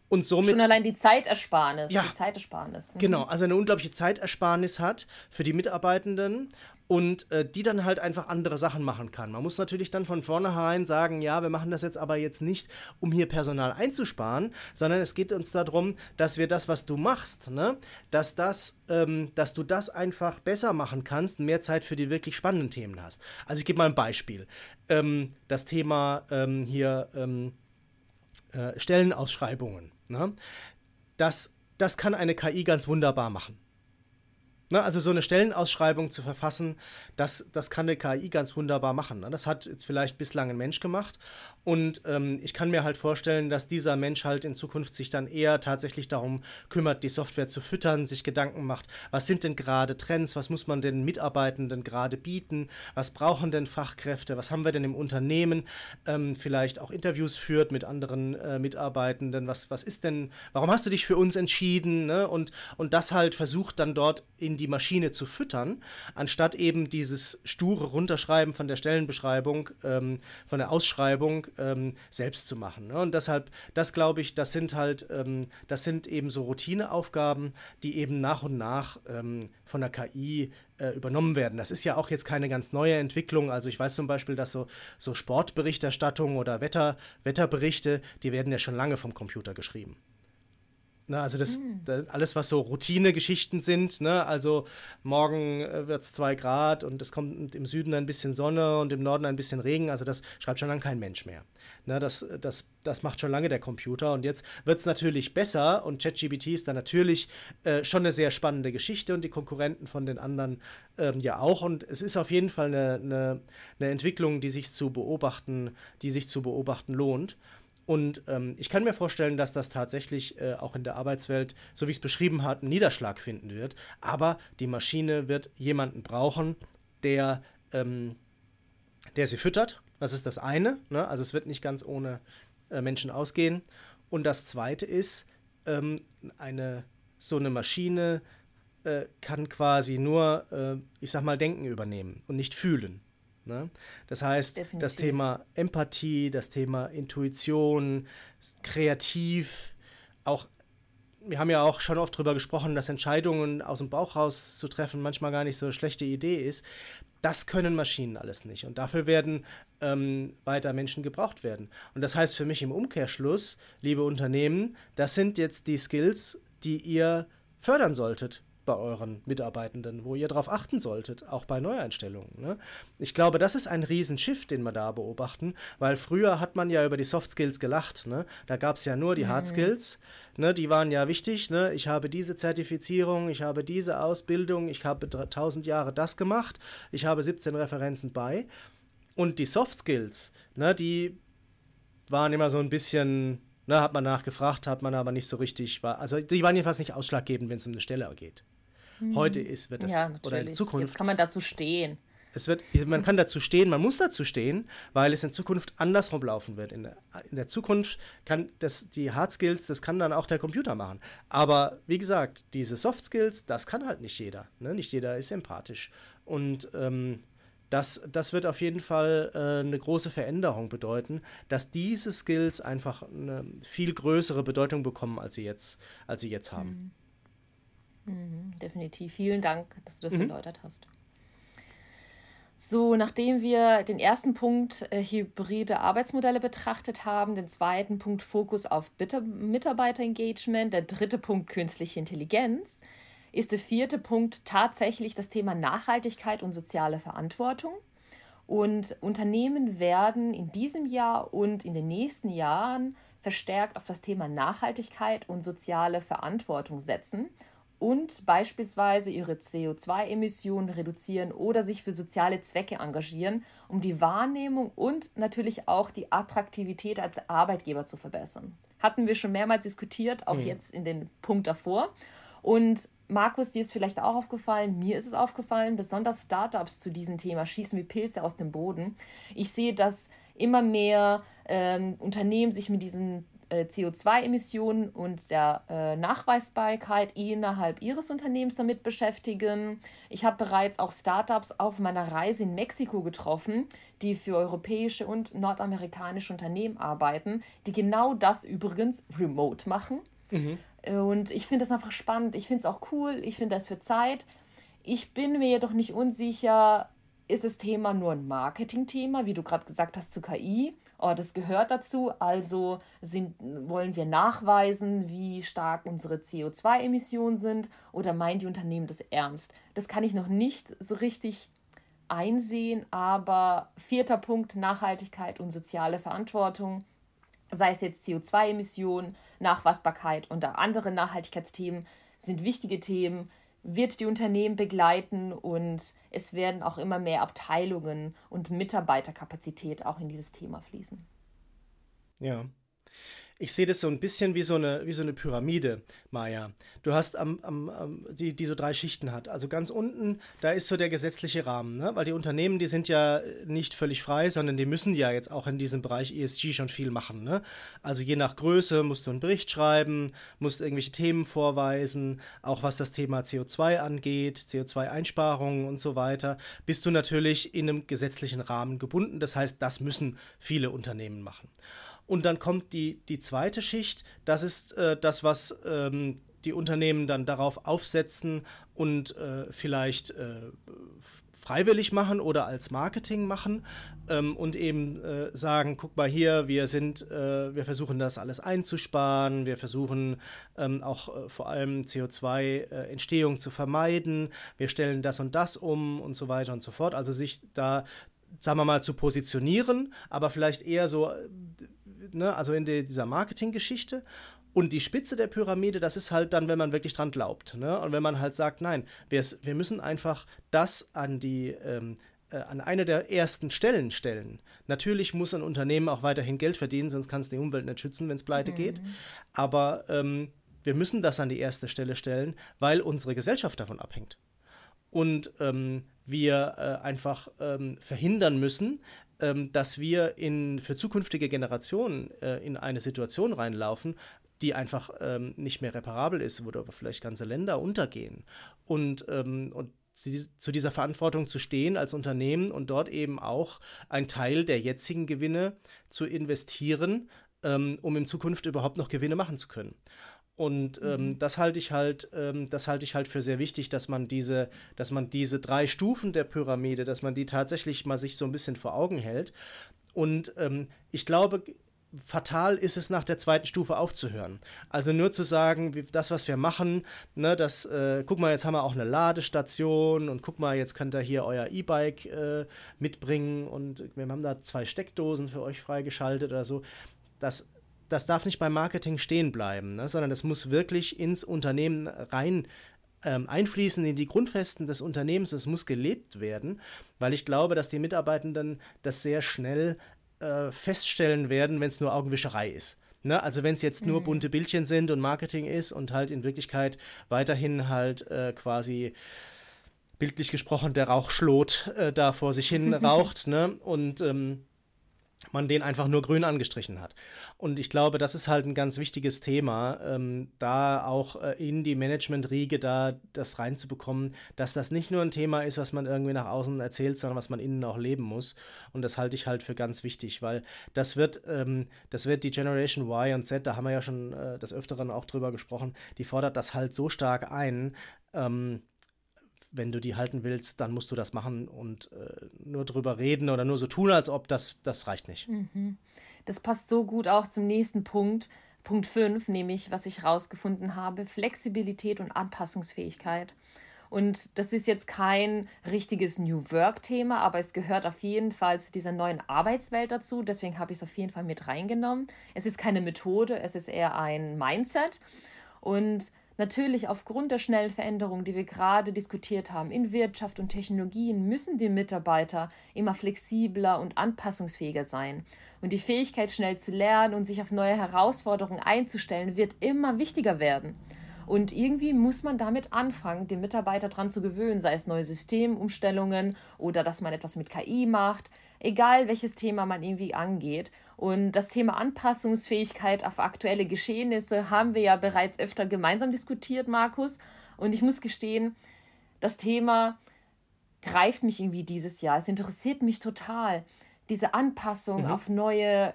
Und somit, Schon allein die Zeitersparnis. Ja, die Zeitersparnis. Mhm. Genau, also eine unglaubliche Zeitersparnis hat für die Mitarbeitenden und äh, die dann halt einfach andere Sachen machen kann. Man muss natürlich dann von vornherein sagen, ja, wir machen das jetzt aber jetzt nicht, um hier Personal einzusparen, sondern es geht uns darum, dass wir das, was du machst, ne, dass das, ähm, dass du das einfach besser machen kannst, mehr Zeit für die wirklich spannenden Themen hast. Also ich gebe mal ein Beispiel. Ähm, das Thema ähm, hier ähm, äh, Stellenausschreibungen. Ne? Das, das kann eine KI ganz wunderbar machen. Ne, also so eine Stellenausschreibung zu verfassen, das, das kann eine KI ganz wunderbar machen. Ne? Das hat jetzt vielleicht bislang ein Mensch gemacht. Und ähm, ich kann mir halt vorstellen, dass dieser Mensch halt in Zukunft sich dann eher tatsächlich darum kümmert, die Software zu füttern, sich Gedanken macht, was sind denn gerade Trends, was muss man den Mitarbeitenden gerade bieten, was brauchen denn Fachkräfte, was haben wir denn im Unternehmen, ähm, vielleicht auch Interviews führt mit anderen äh, Mitarbeitenden, was, was ist denn, warum hast du dich für uns entschieden? Ne? Und, und das halt versucht dann dort in die Maschine zu füttern, anstatt eben dieses sture Runterschreiben von der Stellenbeschreibung, ähm, von der Ausschreibung ähm, selbst zu machen. Ne? Und deshalb, das glaube ich, das sind halt, ähm, das sind eben so Routineaufgaben, die eben nach und nach ähm, von der KI äh, übernommen werden. Das ist ja auch jetzt keine ganz neue Entwicklung. Also ich weiß zum Beispiel, dass so, so Sportberichterstattung oder Wetter, Wetterberichte, die werden ja schon lange vom Computer geschrieben. Ne, also das, mhm. das, alles, was so Routine-Geschichten sind, ne, also morgen äh, wird es zwei Grad und es kommt im Süden ein bisschen Sonne und im Norden ein bisschen Regen, also das schreibt schon lange kein Mensch mehr. Ne, das, das, das macht schon lange der Computer und jetzt wird es natürlich besser und ChatGPT ist dann natürlich äh, schon eine sehr spannende Geschichte und die Konkurrenten von den anderen ähm, ja auch und es ist auf jeden Fall eine, eine, eine Entwicklung, die sich zu beobachten, die sich zu beobachten lohnt. Und ähm, ich kann mir vorstellen, dass das tatsächlich äh, auch in der Arbeitswelt, so wie ich es beschrieben habe, einen Niederschlag finden wird. Aber die Maschine wird jemanden brauchen, der, ähm, der sie füttert. Das ist das eine. Ne? Also es wird nicht ganz ohne äh, Menschen ausgehen. Und das zweite ist, ähm, eine, so eine Maschine äh, kann quasi nur, äh, ich sag mal, Denken übernehmen und nicht fühlen. Ne? Das heißt, Definitiv. das Thema Empathie, das Thema Intuition, kreativ, auch wir haben ja auch schon oft darüber gesprochen, dass Entscheidungen aus dem Bauch raus zu treffen manchmal gar nicht so eine schlechte Idee ist. Das können Maschinen alles nicht. Und dafür werden ähm, weiter Menschen gebraucht werden. Und das heißt für mich im Umkehrschluss, liebe Unternehmen, das sind jetzt die Skills, die ihr fördern solltet bei euren Mitarbeitenden, wo ihr darauf achten solltet, auch bei Neueinstellungen. Ne? Ich glaube, das ist ein Riesenschiff, den wir da beobachten, weil früher hat man ja über die Soft Skills gelacht. Ne? Da gab es ja nur die mhm. Hard Skills, ne? die waren ja wichtig. Ne? Ich habe diese Zertifizierung, ich habe diese Ausbildung, ich habe 1000 Jahre das gemacht, ich habe 17 Referenzen bei. Und die Soft Skills, ne, die waren immer so ein bisschen Ne, hat man nachgefragt, hat man aber nicht so richtig. War, also die waren jedenfalls nicht ausschlaggebend, wenn es um eine Stelle geht. Heute ist, wird das, ja, oder in Zukunft. Jetzt kann man dazu stehen. Es wird, man kann dazu stehen, man muss dazu stehen, weil es in Zukunft andersrum laufen wird. In der, in der Zukunft kann das, die Hard Skills, das kann dann auch der Computer machen. Aber wie gesagt, diese Soft Skills, das kann halt nicht jeder. Ne? Nicht jeder ist empathisch. Und ähm, das, das wird auf jeden Fall äh, eine große Veränderung bedeuten, dass diese Skills einfach eine viel größere Bedeutung bekommen, als sie jetzt, als sie jetzt haben. Mhm. Mhm, definitiv. Vielen Dank, dass du das mhm. erläutert hast. So, nachdem wir den ersten Punkt äh, hybride Arbeitsmodelle betrachtet haben, den zweiten Punkt Fokus auf Mitarbeiterengagement, der dritte Punkt künstliche Intelligenz, ist der vierte Punkt tatsächlich das Thema Nachhaltigkeit und soziale Verantwortung. Und Unternehmen werden in diesem Jahr und in den nächsten Jahren verstärkt auf das Thema Nachhaltigkeit und soziale Verantwortung setzen und beispielsweise ihre CO2-Emissionen reduzieren oder sich für soziale Zwecke engagieren, um die Wahrnehmung und natürlich auch die Attraktivität als Arbeitgeber zu verbessern. Hatten wir schon mehrmals diskutiert, auch mhm. jetzt in den Punkt davor. Und Markus, dir ist vielleicht auch aufgefallen, mir ist es aufgefallen, besonders Startups zu diesem Thema schießen wie Pilze aus dem Boden. Ich sehe, dass immer mehr ähm, Unternehmen sich mit diesen äh, CO2-Emissionen und der äh, Nachweisbarkeit innerhalb ihres Unternehmens damit beschäftigen. Ich habe bereits auch Startups auf meiner Reise in Mexiko getroffen, die für europäische und nordamerikanische Unternehmen arbeiten, die genau das übrigens remote machen. Mhm. Und ich finde das einfach spannend. Ich finde es auch cool. Ich finde das für Zeit. Ich bin mir jedoch nicht unsicher, ist das Thema nur ein Marketingthema, wie du gerade gesagt hast, zu KI? Oh, das gehört dazu. Also sind, wollen wir nachweisen, wie stark unsere CO2-Emissionen sind oder meint die Unternehmen das ernst? Das kann ich noch nicht so richtig einsehen, aber vierter Punkt, Nachhaltigkeit und soziale Verantwortung sei es jetzt CO2-Emissionen, Nachweisbarkeit und andere Nachhaltigkeitsthemen, sind wichtige Themen, wird die Unternehmen begleiten und es werden auch immer mehr Abteilungen und Mitarbeiterkapazität auch in dieses Thema fließen. Ja ich sehe das so ein bisschen wie so eine, wie so eine Pyramide, Maya. Du hast am, am, am, die, die so drei Schichten hat. Also ganz unten, da ist so der gesetzliche Rahmen, ne? weil die Unternehmen, die sind ja nicht völlig frei, sondern die müssen ja jetzt auch in diesem Bereich ESG schon viel machen. Ne? Also je nach Größe musst du einen Bericht schreiben, musst irgendwelche Themen vorweisen, auch was das Thema CO2 angeht, CO2-Einsparungen und so weiter, bist du natürlich in einem gesetzlichen Rahmen gebunden. Das heißt, das müssen viele Unternehmen machen. Und dann kommt die, die zweite Schicht, das ist äh, das, was ähm, die Unternehmen dann darauf aufsetzen und äh, vielleicht äh, freiwillig machen oder als Marketing machen ähm, und eben äh, sagen, guck mal hier, wir sind, äh, wir versuchen das alles einzusparen, wir versuchen ähm, auch äh, vor allem CO2-Entstehung zu vermeiden, wir stellen das und das um und so weiter und so fort. Also sich da sagen wir mal, zu positionieren, aber vielleicht eher so ne, also in die, dieser Marketinggeschichte. Und die Spitze der Pyramide, das ist halt dann, wenn man wirklich dran glaubt. Ne? Und wenn man halt sagt, nein, wir, wir müssen einfach das an die, ähm, äh, an eine der ersten Stellen stellen. Natürlich muss ein Unternehmen auch weiterhin Geld verdienen, sonst kann es die Umwelt nicht schützen, wenn es pleite mhm. geht. Aber ähm, wir müssen das an die erste Stelle stellen, weil unsere Gesellschaft davon abhängt. Und ähm, wir äh, einfach ähm, verhindern müssen, ähm, dass wir in, für zukünftige Generationen äh, in eine Situation reinlaufen, die einfach ähm, nicht mehr reparabel ist, wo vielleicht ganze Länder untergehen. Und, ähm, und zu dieser Verantwortung zu stehen als Unternehmen und dort eben auch einen Teil der jetzigen Gewinne zu investieren, ähm, um in Zukunft überhaupt noch Gewinne machen zu können. Und ähm, mhm. das halte ich halt, ähm, das halte ich halt für sehr wichtig, dass man diese, dass man diese drei Stufen der Pyramide, dass man die tatsächlich mal sich so ein bisschen vor Augen hält. Und ähm, ich glaube, fatal ist es nach der zweiten Stufe aufzuhören. Also nur zu sagen, wie, das, was wir machen, ne, das, äh, guck mal, jetzt haben wir auch eine Ladestation und guck mal, jetzt könnt ihr hier euer E-Bike äh, mitbringen und wir haben da zwei Steckdosen für euch freigeschaltet oder so. Das das darf nicht beim Marketing stehen bleiben, ne, sondern es muss wirklich ins Unternehmen rein ähm, einfließen in die Grundfesten des Unternehmens. Es muss gelebt werden, weil ich glaube, dass die Mitarbeitenden das sehr schnell äh, feststellen werden, wenn es nur Augenwischerei ist. Ne? Also wenn es jetzt nur mhm. bunte Bildchen sind und Marketing ist und halt in Wirklichkeit weiterhin halt äh, quasi bildlich gesprochen der Rauchschlot äh, da vor sich hin raucht ne? und ähm, man den einfach nur grün angestrichen hat. Und ich glaube, das ist halt ein ganz wichtiges Thema, ähm, da auch äh, in die Management-Riege da das reinzubekommen, dass das nicht nur ein Thema ist, was man irgendwie nach außen erzählt, sondern was man innen auch leben muss. Und das halte ich halt für ganz wichtig, weil das wird, ähm, das wird die Generation Y und Z, da haben wir ja schon äh, des Öfteren auch drüber gesprochen, die fordert das halt so stark ein, ähm, wenn du die halten willst, dann musst du das machen und äh, nur drüber reden oder nur so tun, als ob das, das reicht nicht. Mhm. Das passt so gut auch zum nächsten Punkt, Punkt 5, nämlich, was ich rausgefunden habe, Flexibilität und Anpassungsfähigkeit. Und das ist jetzt kein richtiges New Work-Thema, aber es gehört auf jeden Fall zu dieser neuen Arbeitswelt dazu. Deswegen habe ich es auf jeden Fall mit reingenommen. Es ist keine Methode, es ist eher ein Mindset. Und Natürlich, aufgrund der schnellen Veränderungen, die wir gerade diskutiert haben, in Wirtschaft und Technologien, müssen die Mitarbeiter immer flexibler und anpassungsfähiger sein. Und die Fähigkeit, schnell zu lernen und sich auf neue Herausforderungen einzustellen, wird immer wichtiger werden. Und irgendwie muss man damit anfangen, den Mitarbeiter daran zu gewöhnen, sei es neue Systemumstellungen oder dass man etwas mit KI macht, egal welches Thema man irgendwie angeht. Und das Thema Anpassungsfähigkeit auf aktuelle Geschehnisse haben wir ja bereits öfter gemeinsam diskutiert, Markus. Und ich muss gestehen, das Thema greift mich irgendwie dieses Jahr. Es interessiert mich total. Diese Anpassung mhm. auf neue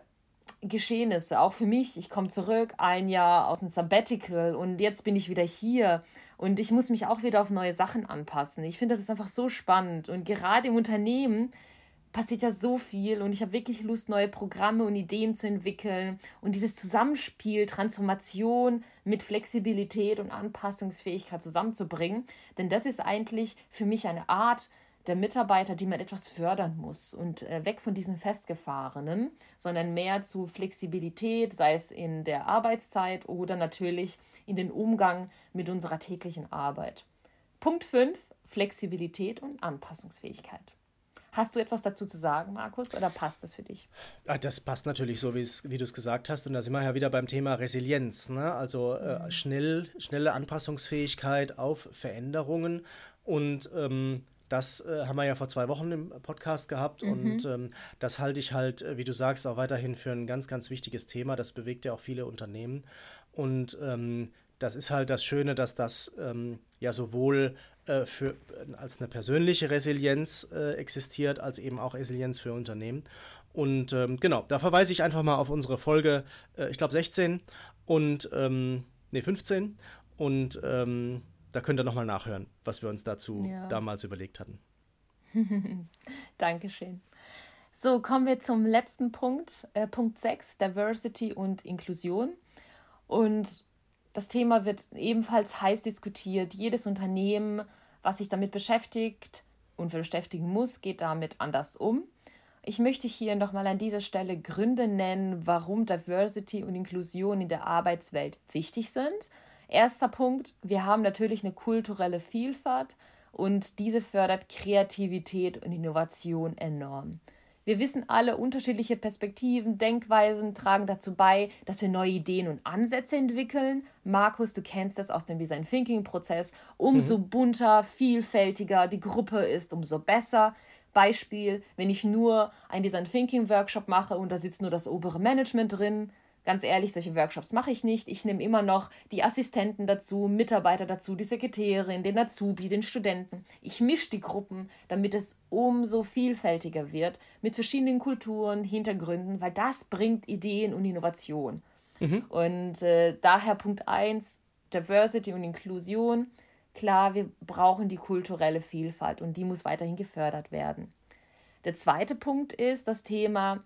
Geschehnisse, auch für mich. Ich komme zurück, ein Jahr aus dem Sabbatical und jetzt bin ich wieder hier und ich muss mich auch wieder auf neue Sachen anpassen. Ich finde, das ist einfach so spannend und gerade im Unternehmen passiert ja so viel und ich habe wirklich Lust, neue Programme und Ideen zu entwickeln und dieses Zusammenspiel, Transformation mit Flexibilität und Anpassungsfähigkeit zusammenzubringen. Denn das ist eigentlich für mich eine Art der Mitarbeiter, die man etwas fördern muss und äh, weg von diesen festgefahrenen, sondern mehr zu Flexibilität, sei es in der Arbeitszeit oder natürlich in den Umgang mit unserer täglichen Arbeit. Punkt 5, Flexibilität und Anpassungsfähigkeit. Hast du etwas dazu zu sagen, Markus, oder passt das für dich? Ah, das passt natürlich so, wie du es gesagt hast. Und da sind wir ja wieder beim Thema Resilienz. Ne? Also äh, mhm. schnell, schnelle Anpassungsfähigkeit auf Veränderungen. Und ähm, das äh, haben wir ja vor zwei Wochen im Podcast gehabt. Mhm. Und ähm, das halte ich halt, äh, wie du sagst, auch weiterhin für ein ganz, ganz wichtiges Thema. Das bewegt ja auch viele Unternehmen. Und ähm, das ist halt das Schöne, dass das ähm, ja sowohl äh, für, äh, als eine persönliche Resilienz äh, existiert, als eben auch Resilienz für Unternehmen. Und ähm, genau, da verweise ich einfach mal auf unsere Folge, äh, ich glaube 16 und ähm, nee, 15. Und ähm, da könnt ihr nochmal nachhören, was wir uns dazu ja. damals überlegt hatten. Dankeschön. So, kommen wir zum letzten Punkt, äh, Punkt 6, Diversity und Inklusion. Und das Thema wird ebenfalls heiß diskutiert. Jedes Unternehmen, was sich damit beschäftigt und beschäftigen muss, geht damit anders um. Ich möchte hier nochmal an dieser Stelle Gründe nennen, warum Diversity und Inklusion in der Arbeitswelt wichtig sind. Erster Punkt, wir haben natürlich eine kulturelle Vielfalt und diese fördert Kreativität und Innovation enorm. Wir wissen alle, unterschiedliche Perspektiven, Denkweisen tragen dazu bei, dass wir neue Ideen und Ansätze entwickeln. Markus, du kennst das aus dem Design Thinking Prozess. Umso mhm. bunter, vielfältiger die Gruppe ist, umso besser. Beispiel, wenn ich nur einen Design Thinking Workshop mache und da sitzt nur das obere Management drin, Ganz ehrlich, solche Workshops mache ich nicht. Ich nehme immer noch die Assistenten dazu, Mitarbeiter dazu, die Sekretärin, den Azubi, den Studenten. Ich mische die Gruppen, damit es umso vielfältiger wird mit verschiedenen Kulturen, Hintergründen, weil das bringt Ideen und Innovation. Mhm. Und äh, daher Punkt 1, Diversity und Inklusion. Klar, wir brauchen die kulturelle Vielfalt und die muss weiterhin gefördert werden. Der zweite Punkt ist das Thema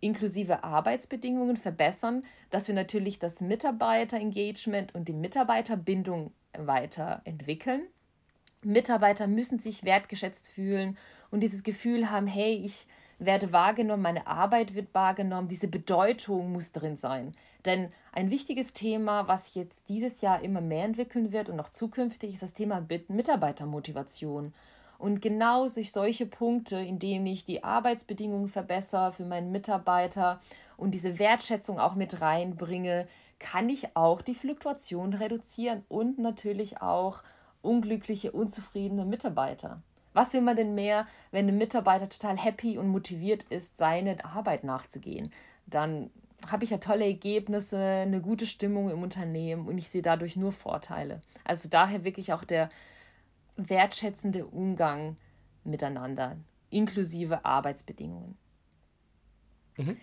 inklusive Arbeitsbedingungen verbessern, dass wir natürlich das Mitarbeiterengagement und die Mitarbeiterbindung weiterentwickeln. Mitarbeiter müssen sich wertgeschätzt fühlen und dieses Gefühl haben, hey, ich werde wahrgenommen, meine Arbeit wird wahrgenommen, diese Bedeutung muss drin sein. Denn ein wichtiges Thema, was jetzt dieses Jahr immer mehr entwickeln wird und auch zukünftig, ist das Thema Mitarbeitermotivation. Und genau durch solche Punkte, indem ich die Arbeitsbedingungen verbessere für meinen Mitarbeiter und diese Wertschätzung auch mit reinbringe, kann ich auch die Fluktuation reduzieren und natürlich auch unglückliche, unzufriedene Mitarbeiter. Was will man denn mehr, wenn ein Mitarbeiter total happy und motiviert ist, seine Arbeit nachzugehen? Dann habe ich ja tolle Ergebnisse, eine gute Stimmung im Unternehmen und ich sehe dadurch nur Vorteile. Also daher wirklich auch der wertschätzende Umgang miteinander, inklusive Arbeitsbedingungen. Mhm.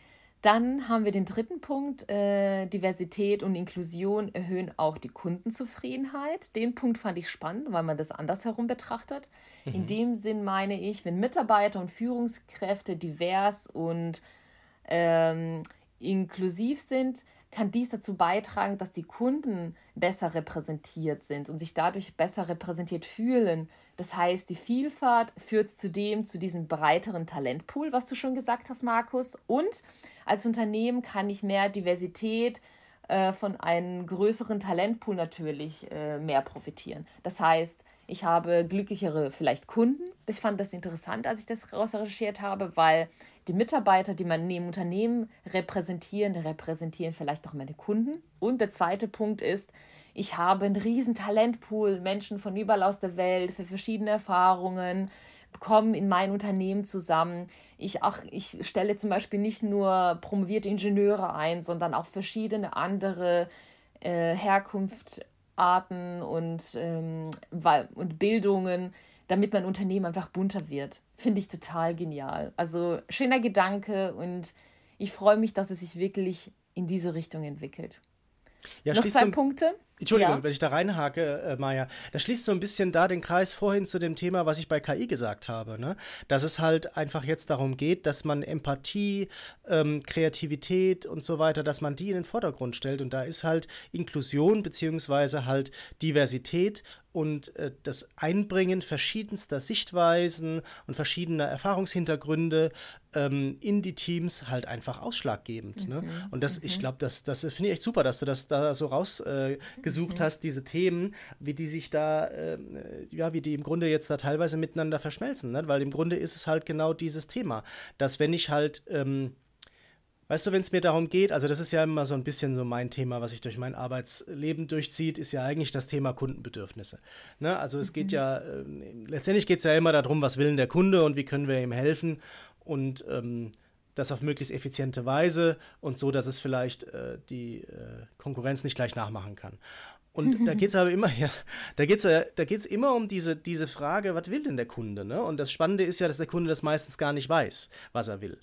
Dann haben wir den dritten Punkt, äh, Diversität und Inklusion erhöhen auch die Kundenzufriedenheit. Den Punkt fand ich spannend, weil man das andersherum betrachtet. Mhm. In dem Sinn meine ich, wenn Mitarbeiter und Führungskräfte divers und ähm, inklusiv sind, kann dies dazu beitragen, dass die Kunden besser repräsentiert sind und sich dadurch besser repräsentiert fühlen. Das heißt, die Vielfalt führt zudem zu diesem breiteren Talentpool, was du schon gesagt hast, Markus. Und als Unternehmen kann ich mehr Diversität äh, von einem größeren Talentpool natürlich äh, mehr profitieren. Das heißt, ich habe glücklichere vielleicht Kunden. Ich fand das interessant, als ich das rausrecherchiert habe, weil die Mitarbeiter, die man im Unternehmen repräsentieren, repräsentieren vielleicht auch meine Kunden. Und der zweite Punkt ist, Ich habe einen riesen Talentpool, Menschen von überall aus der Welt für verschiedene Erfahrungen kommen in mein Unternehmen zusammen. Ich, ach, ich stelle zum Beispiel nicht nur promovierte Ingenieure ein, sondern auch verschiedene andere äh, Herkunftsarten und, ähm, und Bildungen, damit mein Unternehmen einfach bunter wird. Finde ich total genial. Also schöner Gedanke und ich freue mich, dass es sich wirklich in diese Richtung entwickelt. Ja, Noch zwei Punkte. Entschuldigung, ja. wenn ich da reinhake, äh, Maja. Das schließt so ein bisschen da den Kreis vorhin zu dem Thema, was ich bei KI gesagt habe. Ne? Dass es halt einfach jetzt darum geht, dass man Empathie, ähm, Kreativität und so weiter, dass man die in den Vordergrund stellt. Und da ist halt Inklusion beziehungsweise halt Diversität und äh, das Einbringen verschiedenster Sichtweisen und verschiedener Erfahrungshintergründe ähm, in die Teams halt einfach ausschlaggebend. Ne? Mhm. Ne? Und das, mhm. ich glaube, das, das finde ich echt super, dass du das da so rausgesucht äh, mhm. hast, diese Themen, wie die sich da, äh, ja, wie die im Grunde jetzt da teilweise miteinander verschmelzen. Ne? Weil im Grunde ist es halt genau dieses Thema, dass wenn ich halt ähm, Weißt du, wenn es mir darum geht, also das ist ja immer so ein bisschen so mein Thema, was sich durch mein Arbeitsleben durchzieht, ist ja eigentlich das Thema Kundenbedürfnisse. Ne? Also es mhm. geht ja, äh, letztendlich geht es ja immer darum, was will denn der Kunde und wie können wir ihm helfen und ähm, das auf möglichst effiziente Weise und so, dass es vielleicht äh, die äh, Konkurrenz nicht gleich nachmachen kann. Und da geht es aber immer, ja, da geht es da geht's immer um diese, diese Frage, was will denn der Kunde? Ne? Und das Spannende ist ja, dass der Kunde das meistens gar nicht weiß, was er will.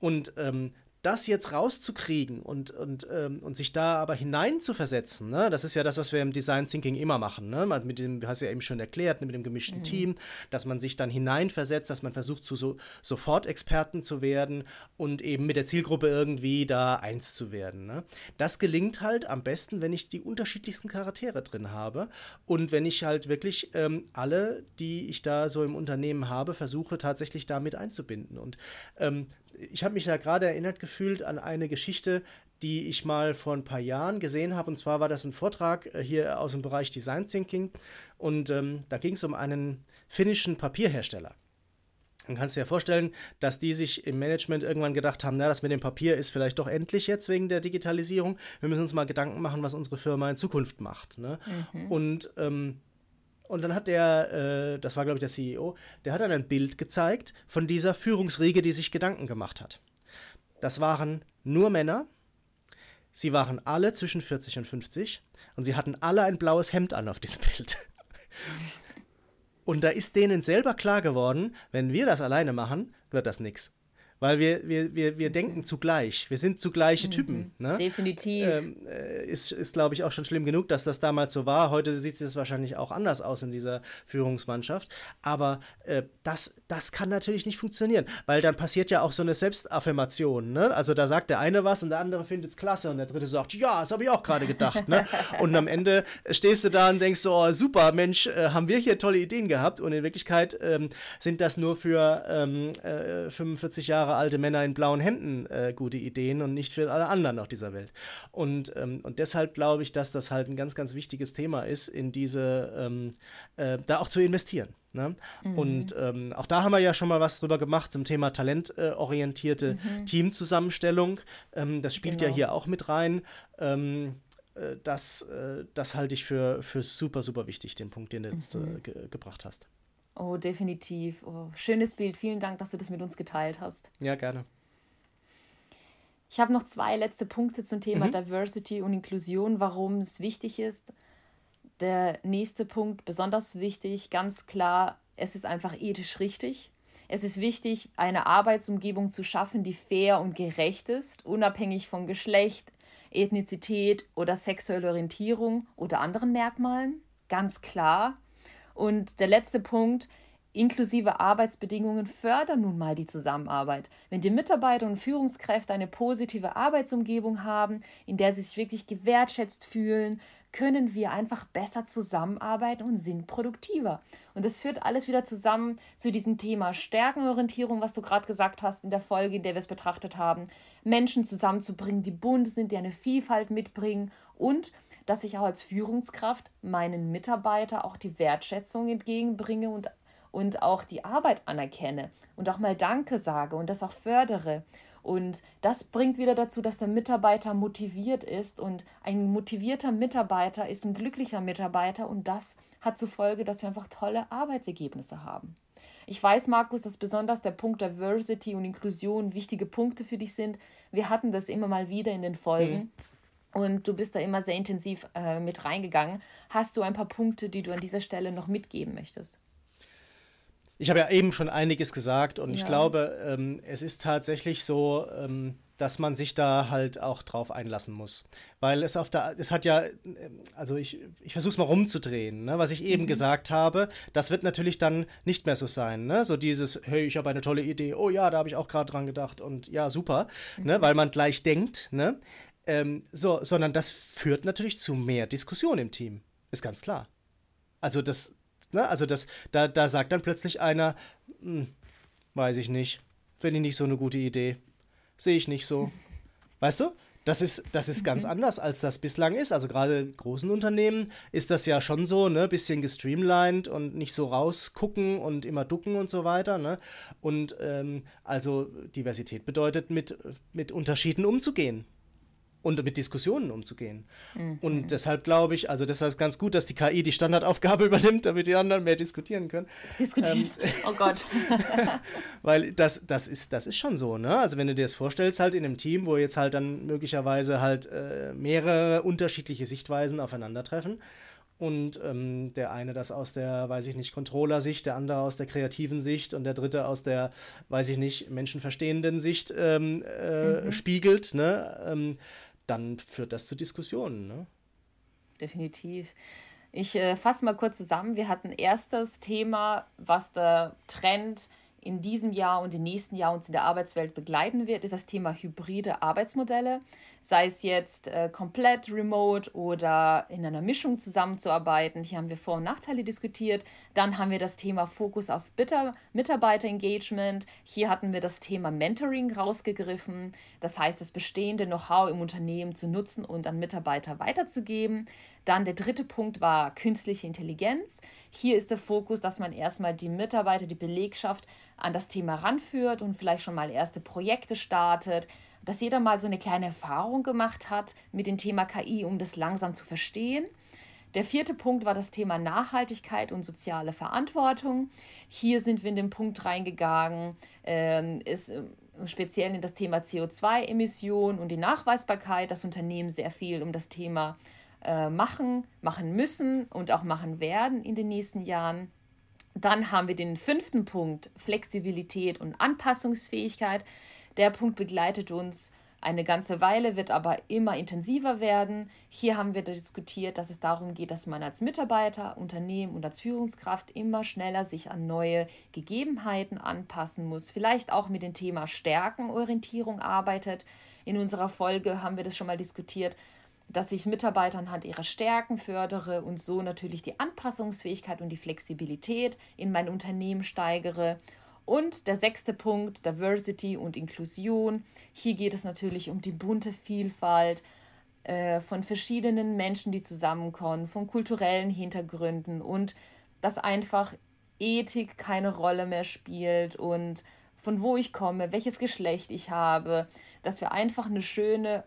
Und ähm, das jetzt rauszukriegen und, und, ähm, und sich da aber hineinzuversetzen, ne? das ist ja das, was wir im Design Thinking immer machen. Ne? Mit dem, du hast ja eben schon erklärt, mit dem gemischten mhm. Team, dass man sich dann hineinversetzt, dass man versucht, zu so, Sofort-Experten zu werden und eben mit der Zielgruppe irgendwie da eins zu werden. Ne? Das gelingt halt am besten, wenn ich die unterschiedlichsten Charaktere drin habe und wenn ich halt wirklich ähm, alle, die ich da so im Unternehmen habe, versuche tatsächlich damit einzubinden. Und ähm, ich habe mich da gerade erinnert gefühlt an eine Geschichte, die ich mal vor ein paar Jahren gesehen habe. Und zwar war das ein Vortrag äh, hier aus dem Bereich Design Thinking. Und ähm, da ging es um einen finnischen Papierhersteller. Dann kannst du dir vorstellen, dass die sich im Management irgendwann gedacht haben, na, das mit dem Papier ist vielleicht doch endlich jetzt wegen der Digitalisierung. Wir müssen uns mal Gedanken machen, was unsere Firma in Zukunft macht. Ne? Mhm. Und ähm, und dann hat der, äh, das war glaube ich der CEO, der hat dann ein Bild gezeigt von dieser Führungsriege, die sich Gedanken gemacht hat. Das waren nur Männer. Sie waren alle zwischen 40 und 50 und sie hatten alle ein blaues Hemd an auf diesem Bild. Und da ist denen selber klar geworden, wenn wir das alleine machen, wird das nichts weil wir, wir, wir, wir denken zugleich. Wir sind zugleiche Typen. Mhm. Ne? Definitiv. Ähm, äh, ist, ist glaube ich, auch schon schlimm genug, dass das damals so war. Heute sieht es wahrscheinlich auch anders aus in dieser Führungsmannschaft. Aber äh, das, das kann natürlich nicht funktionieren, weil dann passiert ja auch so eine Selbstaffirmation. Ne? Also da sagt der eine was und der andere findet es klasse und der dritte sagt, ja, das habe ich auch gerade gedacht. ne? Und am Ende stehst du da und denkst so, oh, super, Mensch, äh, haben wir hier tolle Ideen gehabt und in Wirklichkeit ähm, sind das nur für ähm, 45 äh, Jahre Jahre alte Männer in blauen Hemden äh, gute Ideen und nicht für alle anderen auf dieser Welt. Und, ähm, und deshalb glaube ich, dass das halt ein ganz, ganz wichtiges Thema ist, in diese, ähm, äh, da auch zu investieren. Ne? Mhm. Und ähm, auch da haben wir ja schon mal was drüber gemacht zum Thema talentorientierte mhm. Teamzusammenstellung. Ähm, das spielt genau. ja hier auch mit rein. Ähm, äh, das, äh, das halte ich für, für super, super wichtig, den Punkt, den du jetzt äh, mhm. ge gebracht hast. Oh, definitiv. Oh, schönes Bild. Vielen Dank, dass du das mit uns geteilt hast. Ja, gerne. Ich habe noch zwei letzte Punkte zum Thema mhm. Diversity und Inklusion, warum es wichtig ist. Der nächste Punkt, besonders wichtig, ganz klar, es ist einfach ethisch richtig. Es ist wichtig, eine Arbeitsumgebung zu schaffen, die fair und gerecht ist, unabhängig von Geschlecht, Ethnizität oder sexueller Orientierung oder anderen Merkmalen. Ganz klar. Und der letzte Punkt, inklusive Arbeitsbedingungen fördern nun mal die Zusammenarbeit. Wenn die Mitarbeiter und Führungskräfte eine positive Arbeitsumgebung haben, in der sie sich wirklich gewertschätzt fühlen, können wir einfach besser zusammenarbeiten und sind produktiver. Und das führt alles wieder zusammen zu diesem Thema Stärkenorientierung, was du gerade gesagt hast in der Folge, in der wir es betrachtet haben. Menschen zusammenzubringen, die bunt sind, die eine Vielfalt mitbringen und dass ich auch als Führungskraft meinen Mitarbeiter auch die Wertschätzung entgegenbringe und, und auch die Arbeit anerkenne und auch mal Danke sage und das auch fördere. Und das bringt wieder dazu, dass der Mitarbeiter motiviert ist und ein motivierter Mitarbeiter ist ein glücklicher Mitarbeiter und das hat zur Folge, dass wir einfach tolle Arbeitsergebnisse haben. Ich weiß, Markus, dass besonders der Punkt Diversity und Inklusion wichtige Punkte für dich sind. Wir hatten das immer mal wieder in den Folgen. Mhm. Und du bist da immer sehr intensiv äh, mit reingegangen. Hast du ein paar Punkte, die du an dieser Stelle noch mitgeben möchtest? Ich habe ja eben schon einiges gesagt und ja. ich glaube, ähm, es ist tatsächlich so, ähm, dass man sich da halt auch drauf einlassen muss. Weil es auf der, es hat ja, also ich, ich versuche es mal rumzudrehen, ne? was ich eben mhm. gesagt habe, das wird natürlich dann nicht mehr so sein. Ne? So dieses, hey, ich habe eine tolle Idee, oh ja, da habe ich auch gerade dran gedacht und ja, super, ne? mhm. ne? weil man gleich denkt, ne? Ähm, so, sondern das führt natürlich zu mehr Diskussion im Team. Ist ganz klar. Also das, ne, also das, da, da sagt dann plötzlich einer, hm, weiß ich nicht, finde ich nicht so eine gute Idee. Sehe ich nicht so. Weißt du? Das ist, das ist ganz mhm. anders, als das bislang ist. Also gerade in großen Unternehmen ist das ja schon so, ne, bisschen gestreamlined und nicht so rausgucken und immer ducken und so weiter, ne? Und ähm, also Diversität bedeutet, mit, mit Unterschieden umzugehen und mit Diskussionen umzugehen. Mhm. Und deshalb glaube ich, also deshalb ist ganz gut, dass die KI die Standardaufgabe übernimmt, damit die anderen mehr diskutieren können. Diskutieren. Ähm, oh Gott. weil das, das, ist, das ist schon so, ne? Also wenn du dir das vorstellst, halt in einem Team, wo jetzt halt dann möglicherweise halt äh, mehrere unterschiedliche Sichtweisen aufeinandertreffen und ähm, der eine das aus der, weiß ich nicht, Controller-Sicht, der andere aus der kreativen Sicht und der dritte aus der, weiß ich nicht, menschenverstehenden Sicht ähm, äh, mhm. spiegelt, ne? Dann führt das zu Diskussionen. Ne? Definitiv. Ich äh, fasse mal kurz zusammen. Wir hatten erstes Thema, was der Trend in diesem Jahr und im nächsten Jahr uns in der Arbeitswelt begleiten wird, ist das Thema hybride Arbeitsmodelle sei es jetzt äh, komplett remote oder in einer Mischung zusammenzuarbeiten. Hier haben wir Vor- und Nachteile diskutiert. Dann haben wir das Thema Fokus auf Mitarbeiterengagement. Hier hatten wir das Thema Mentoring rausgegriffen. Das heißt, das bestehende Know-how im Unternehmen zu nutzen und an Mitarbeiter weiterzugeben. Dann der dritte Punkt war künstliche Intelligenz. Hier ist der Fokus, dass man erstmal die Mitarbeiter, die Belegschaft an das Thema ranführt und vielleicht schon mal erste Projekte startet dass jeder mal so eine kleine Erfahrung gemacht hat mit dem Thema KI, um das langsam zu verstehen. Der vierte Punkt war das Thema Nachhaltigkeit und soziale Verantwortung. Hier sind wir in den Punkt reingegangen, ähm, ist äh, speziell in das Thema CO2-Emissionen und die Nachweisbarkeit, dass Unternehmen sehr viel um das Thema äh, machen, machen müssen und auch machen werden in den nächsten Jahren. Dann haben wir den fünften Punkt, Flexibilität und Anpassungsfähigkeit. Der Punkt begleitet uns eine ganze Weile, wird aber immer intensiver werden. Hier haben wir diskutiert, dass es darum geht, dass man als Mitarbeiter, Unternehmen und als Führungskraft immer schneller sich an neue Gegebenheiten anpassen muss. Vielleicht auch mit dem Thema Stärkenorientierung arbeitet. In unserer Folge haben wir das schon mal diskutiert, dass ich Mitarbeiter anhand ihrer Stärken fördere und so natürlich die Anpassungsfähigkeit und die Flexibilität in mein Unternehmen steigere. Und der sechste Punkt, Diversity und Inklusion. Hier geht es natürlich um die bunte Vielfalt äh, von verschiedenen Menschen, die zusammenkommen, von kulturellen Hintergründen und dass einfach Ethik keine Rolle mehr spielt und von wo ich komme, welches Geschlecht ich habe, dass wir einfach eine schöne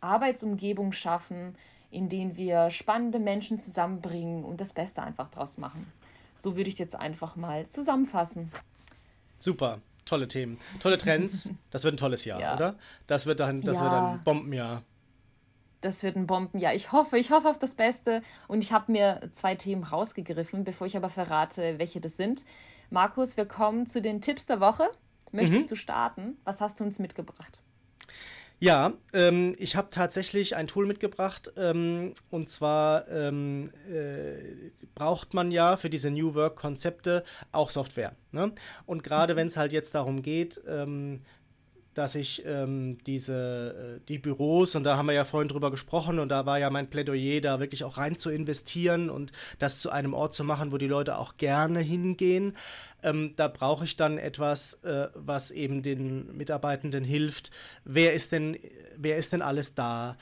Arbeitsumgebung schaffen, in denen wir spannende Menschen zusammenbringen und das Beste einfach draus machen. So würde ich jetzt einfach mal zusammenfassen. Super. Tolle Themen. Tolle Trends. Das wird ein tolles Jahr, ja. oder? Das wird dann, das ja. wird ein Bombenjahr. Das wird ein Bombenjahr. Ich hoffe, ich hoffe auf das Beste. Und ich habe mir zwei Themen rausgegriffen, bevor ich aber verrate, welche das sind. Markus, wir kommen zu den Tipps der Woche. Möchtest mhm. du starten? Was hast du uns mitgebracht? Ja, ähm, ich habe tatsächlich ein Tool mitgebracht. Ähm, und zwar ähm, äh, braucht man ja für diese New Work-Konzepte auch Software. Ne? Und gerade mhm. wenn es halt jetzt darum geht, ähm, dass ich ähm, diese, äh, die Büros, und da haben wir ja vorhin drüber gesprochen, und da war ja mein Plädoyer, da wirklich auch rein zu investieren und das zu einem Ort zu machen, wo die Leute auch gerne hingehen. Ähm, da brauche ich dann etwas, äh, was eben den Mitarbeitenden hilft. Wer ist denn, wer ist denn alles da?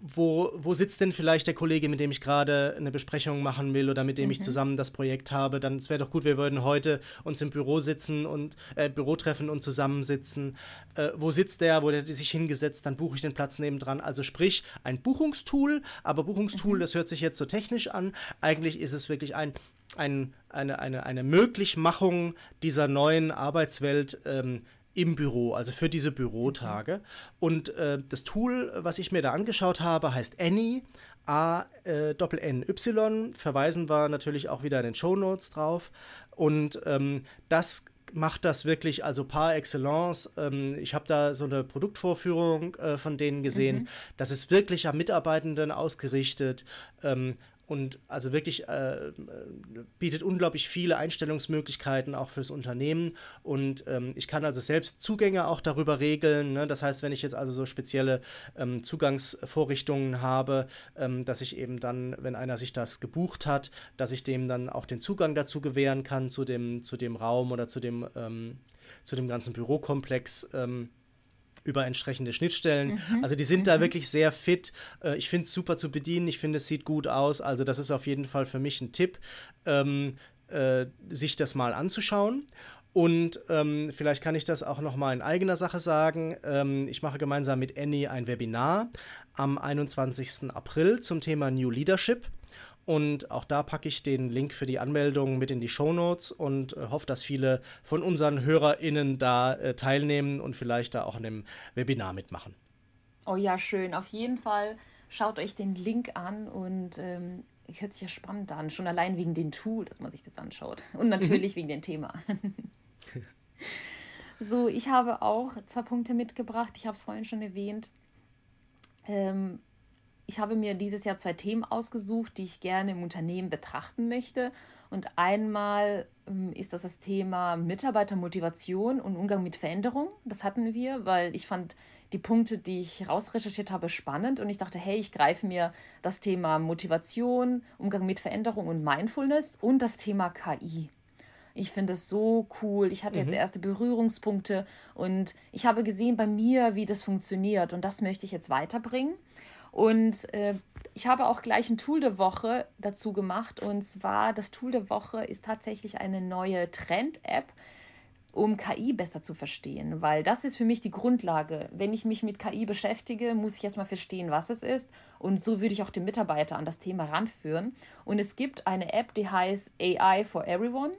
Wo, wo sitzt denn vielleicht der Kollege, mit dem ich gerade eine Besprechung machen will oder mit dem mhm. ich zusammen das Projekt habe? Dann es wäre doch gut, wir würden heute uns im Büro sitzen und äh, Büro treffen und zusammensitzen. Äh, wo sitzt der? Wo der sich hingesetzt? Dann buche ich den Platz nebendran. Also sprich ein Buchungstool, aber Buchungstool, mhm. das hört sich jetzt so technisch an. Eigentlich ist es wirklich ein ein, eine, eine, eine Möglichmachung dieser neuen Arbeitswelt ähm, im Büro, also für diese Bürotage. Und äh, das Tool, was ich mir da angeschaut habe, heißt Any. A äh, Doppel N Y verweisen wir natürlich auch wieder in den Show Notes drauf und ähm, das macht das wirklich also par excellence. Ähm, ich habe da so eine Produktvorführung äh, von denen gesehen. Mhm. Das ist wirklich am Mitarbeitenden ausgerichtet. Und also wirklich äh, bietet unglaublich viele Einstellungsmöglichkeiten auch fürs Unternehmen und ähm, ich kann also selbst Zugänge auch darüber regeln. Ne? Das heißt, wenn ich jetzt also so spezielle ähm, Zugangsvorrichtungen habe, ähm, dass ich eben dann, wenn einer sich das gebucht hat, dass ich dem dann auch den Zugang dazu gewähren kann zu dem, zu dem Raum oder zu dem, ähm, zu dem ganzen Bürokomplex ähm, über entsprechende Schnittstellen. Mhm. Also die sind mhm. da wirklich sehr fit. Äh, ich finde es super zu bedienen. Ich finde, es sieht gut aus. Also das ist auf jeden Fall für mich ein Tipp, ähm, äh, sich das mal anzuschauen. Und ähm, vielleicht kann ich das auch noch mal in eigener Sache sagen. Ähm, ich mache gemeinsam mit Annie ein Webinar am 21. April zum Thema New Leadership. Und auch da packe ich den Link für die Anmeldung mit in die Show Notes und äh, hoffe, dass viele von unseren HörerInnen da äh, teilnehmen und vielleicht da auch an dem Webinar mitmachen. Oh ja, schön. Auf jeden Fall schaut euch den Link an und ähm, hört sich ja spannend an. Schon allein wegen dem Tool, dass man sich das anschaut. Und natürlich wegen dem Thema. so, ich habe auch zwei Punkte mitgebracht. Ich habe es vorhin schon erwähnt. Ähm, ich habe mir dieses Jahr zwei Themen ausgesucht, die ich gerne im Unternehmen betrachten möchte. Und einmal ähm, ist das das Thema Mitarbeitermotivation und Umgang mit Veränderung. Das hatten wir, weil ich fand die Punkte, die ich rausrecherchiert habe, spannend. Und ich dachte, hey, ich greife mir das Thema Motivation, Umgang mit Veränderung und Mindfulness und das Thema KI. Ich finde es so cool. Ich hatte mhm. jetzt erste Berührungspunkte und ich habe gesehen bei mir, wie das funktioniert. Und das möchte ich jetzt weiterbringen. Und äh, ich habe auch gleich ein Tool der Woche dazu gemacht. Und zwar, das Tool der Woche ist tatsächlich eine neue Trend-App, um KI besser zu verstehen. Weil das ist für mich die Grundlage. Wenn ich mich mit KI beschäftige, muss ich erstmal verstehen, was es ist. Und so würde ich auch den Mitarbeiter an das Thema ranführen. Und es gibt eine App, die heißt AI for Everyone.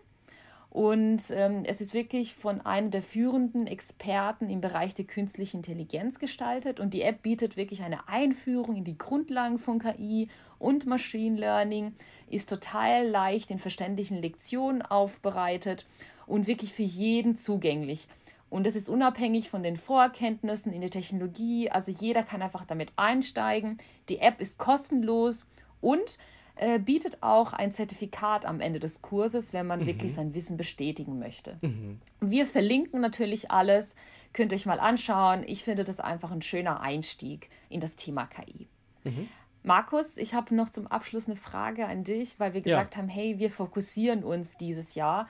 Und ähm, es ist wirklich von einem der führenden Experten im Bereich der künstlichen Intelligenz gestaltet. Und die App bietet wirklich eine Einführung in die Grundlagen von KI und Machine Learning, ist total leicht in verständlichen Lektionen aufbereitet und wirklich für jeden zugänglich. Und es ist unabhängig von den Vorkenntnissen in der Technologie. Also jeder kann einfach damit einsteigen. Die App ist kostenlos und äh, bietet auch ein Zertifikat am Ende des Kurses, wenn man mhm. wirklich sein Wissen bestätigen möchte. Mhm. Wir verlinken natürlich alles, könnt ihr euch mal anschauen. Ich finde das einfach ein schöner Einstieg in das Thema KI. Mhm. Markus, ich habe noch zum Abschluss eine Frage an dich, weil wir gesagt ja. haben, hey, wir fokussieren uns dieses Jahr.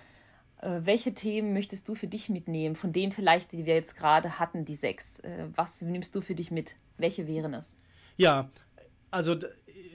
Äh, welche Themen möchtest du für dich mitnehmen, von denen vielleicht, die wir jetzt gerade hatten, die sechs? Äh, was nimmst du für dich mit? Welche wären es? Ja, also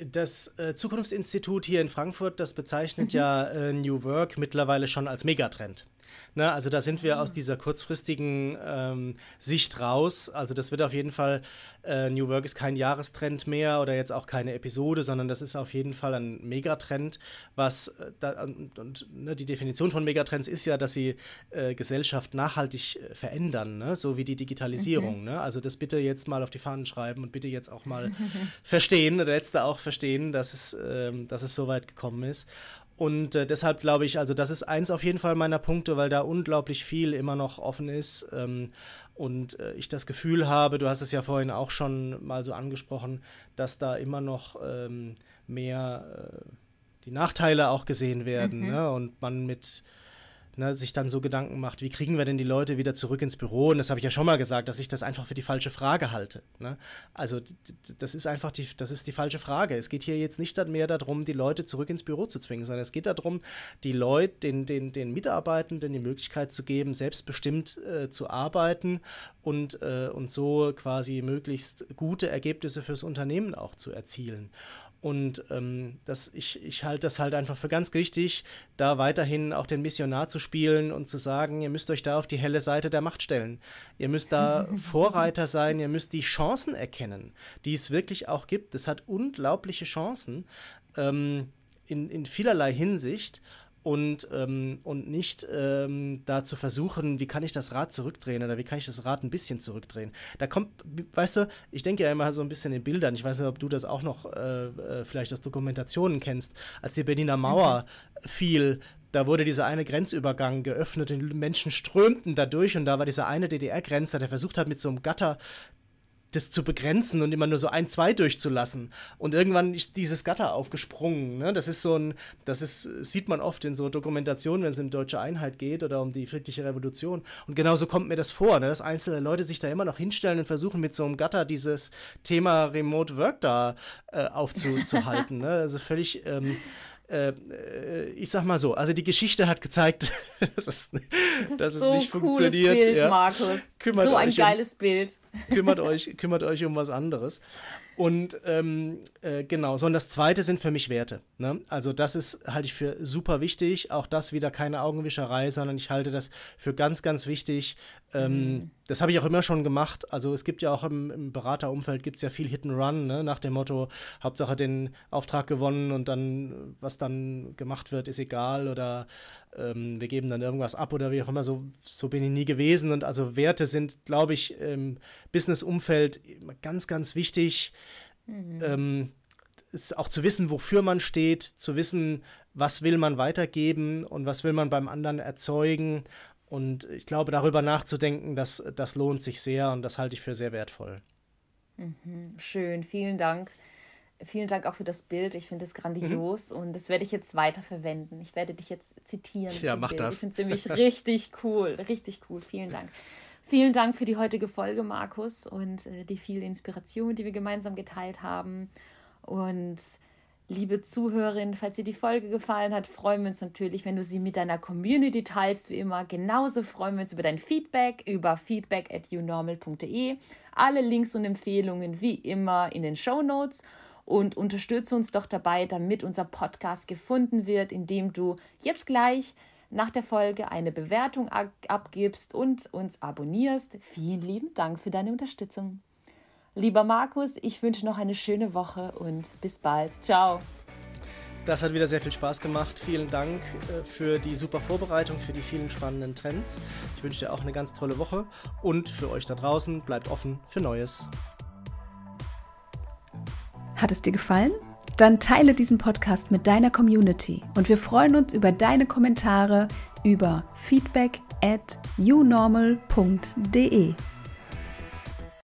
das äh, Zukunftsinstitut hier in Frankfurt, das bezeichnet mhm. ja äh, New Work mittlerweile schon als Megatrend. Ne, also da sind wir aus ah. dieser kurzfristigen ähm, Sicht raus. Also das wird auf jeden Fall, äh, New Work ist kein Jahrestrend mehr oder jetzt auch keine Episode, sondern das ist auf jeden Fall ein Megatrend, was äh, da, und, und ne, die Definition von Megatrends ist ja, dass sie äh, Gesellschaft nachhaltig äh, verändern, ne? so wie die Digitalisierung. Mhm. Ne? Also das bitte jetzt mal auf die Fahnen schreiben und bitte jetzt auch mal verstehen, oder jetzt da auch verstehen, dass es, ähm, dass es so weit gekommen ist. Und äh, deshalb glaube ich, also das ist eins auf jeden Fall meiner Punkte, weil da unglaublich viel immer noch offen ist. Ähm, und äh, ich das Gefühl habe, du hast es ja vorhin auch schon mal so angesprochen, dass da immer noch ähm, mehr äh, die Nachteile auch gesehen werden. Mhm. Ne? Und man mit ne, sich dann so Gedanken macht, wie kriegen wir denn die Leute wieder zurück ins Büro? Und das habe ich ja schon mal gesagt, dass ich das einfach für die falsche Frage halte. Ne? Also das ist einfach die, das ist die falsche Frage. Es geht hier jetzt nicht mehr darum, die Leute zurück ins Büro zu zwingen, sondern es geht darum, die Leute, den, den, den Mitarbeitenden die Möglichkeit zu geben, selbstbestimmt äh, zu arbeiten und, äh, und so quasi möglichst gute Ergebnisse fürs Unternehmen auch zu erzielen. Und ähm, das, ich, ich halte das halt einfach für ganz wichtig, da weiterhin auch den Missionar zu spielen und zu sagen, ihr müsst euch da auf die helle Seite der Macht stellen. Ihr müsst da Vorreiter sein, ihr müsst die Chancen erkennen, die es wirklich auch gibt. Es hat unglaubliche Chancen ähm, in, in vielerlei Hinsicht und, ähm, und nicht ähm, da zu versuchen, wie kann ich das Rad zurückdrehen oder wie kann ich das Rad ein bisschen zurückdrehen. Da kommt, weißt du, ich denke ja immer so ein bisschen in Bildern, ich weiß nicht, ob du das auch noch äh, äh vielleicht aus Dokumentationen kennst, als die Berliner Mauer mhm. fiel, da wurde dieser eine Grenzübergang geöffnet, die Menschen strömten da durch und da war dieser eine DDR-Grenzer, der versucht hat, mit so einem Gatter das zu begrenzen und immer nur so ein, zwei durchzulassen. Und irgendwann ist dieses Gatter aufgesprungen. Ne? Das ist so ein, das ist, sieht man oft in so Dokumentationen, wenn es um deutsche Einheit geht oder um die friedliche Revolution. Und genauso kommt mir das vor, ne? dass einzelne Leute sich da immer noch hinstellen und versuchen, mit so einem Gatter dieses Thema Remote Work da äh, aufzuhalten. ne? Also völlig. Ähm, äh, äh, ich sag mal so, also die Geschichte hat gezeigt, dass es, das dass so es nicht funktioniert. Bild, ja. Markus. Kümmert so ein geiles um, Bild. Kümmert euch, kümmert euch um was anderes. Und ähm, äh, genau, so und das zweite sind für mich Werte. Ne? Also das ist, halte ich für super wichtig. Auch das wieder keine Augenwischerei, sondern ich halte das für ganz, ganz wichtig. Ähm, mhm. Das habe ich auch immer schon gemacht. Also es gibt ja auch im, im Beraterumfeld gibt es ja viel Hit and Run, ne? nach dem Motto, Hauptsache den Auftrag gewonnen und dann, was dann gemacht wird, ist egal oder ähm, wir geben dann irgendwas ab oder wie auch immer. So, so bin ich nie gewesen. Und also Werte sind, glaube ich, im Business-Umfeld ganz, ganz wichtig. Mhm. Ähm, ist auch zu wissen, wofür man steht, zu wissen, was will man weitergeben und was will man beim anderen erzeugen. Und ich glaube, darüber nachzudenken, das, das lohnt sich sehr und das halte ich für sehr wertvoll. Mhm, schön, vielen Dank. Vielen Dank auch für das Bild. Ich finde es grandios mhm. und das werde ich jetzt weiter verwenden. Ich werde dich jetzt zitieren. Ja, mach Bild. das. Ich finde es nämlich richtig cool. Richtig cool. Vielen Dank. Vielen Dank für die heutige Folge, Markus, und äh, die viele Inspiration, die wir gemeinsam geteilt haben. Und liebe Zuhörerin, falls dir die Folge gefallen hat, freuen wir uns natürlich, wenn du sie mit deiner Community teilst, wie immer. Genauso freuen wir uns über dein Feedback über feedback at unormal.de. Alle Links und Empfehlungen wie immer in den Show Notes und unterstütze uns doch dabei, damit unser Podcast gefunden wird, indem du jetzt gleich nach der Folge eine Bewertung abgibst und uns abonnierst. Vielen lieben Dank für deine Unterstützung. Lieber Markus, ich wünsche noch eine schöne Woche und bis bald. Ciao. Das hat wieder sehr viel Spaß gemacht. Vielen Dank äh, für die super Vorbereitung, für die vielen spannenden Trends. Ich wünsche dir auch eine ganz tolle Woche und für euch da draußen bleibt offen für Neues. Hat es dir gefallen? Dann teile diesen Podcast mit deiner Community und wir freuen uns über deine Kommentare über feedback at unormal.de.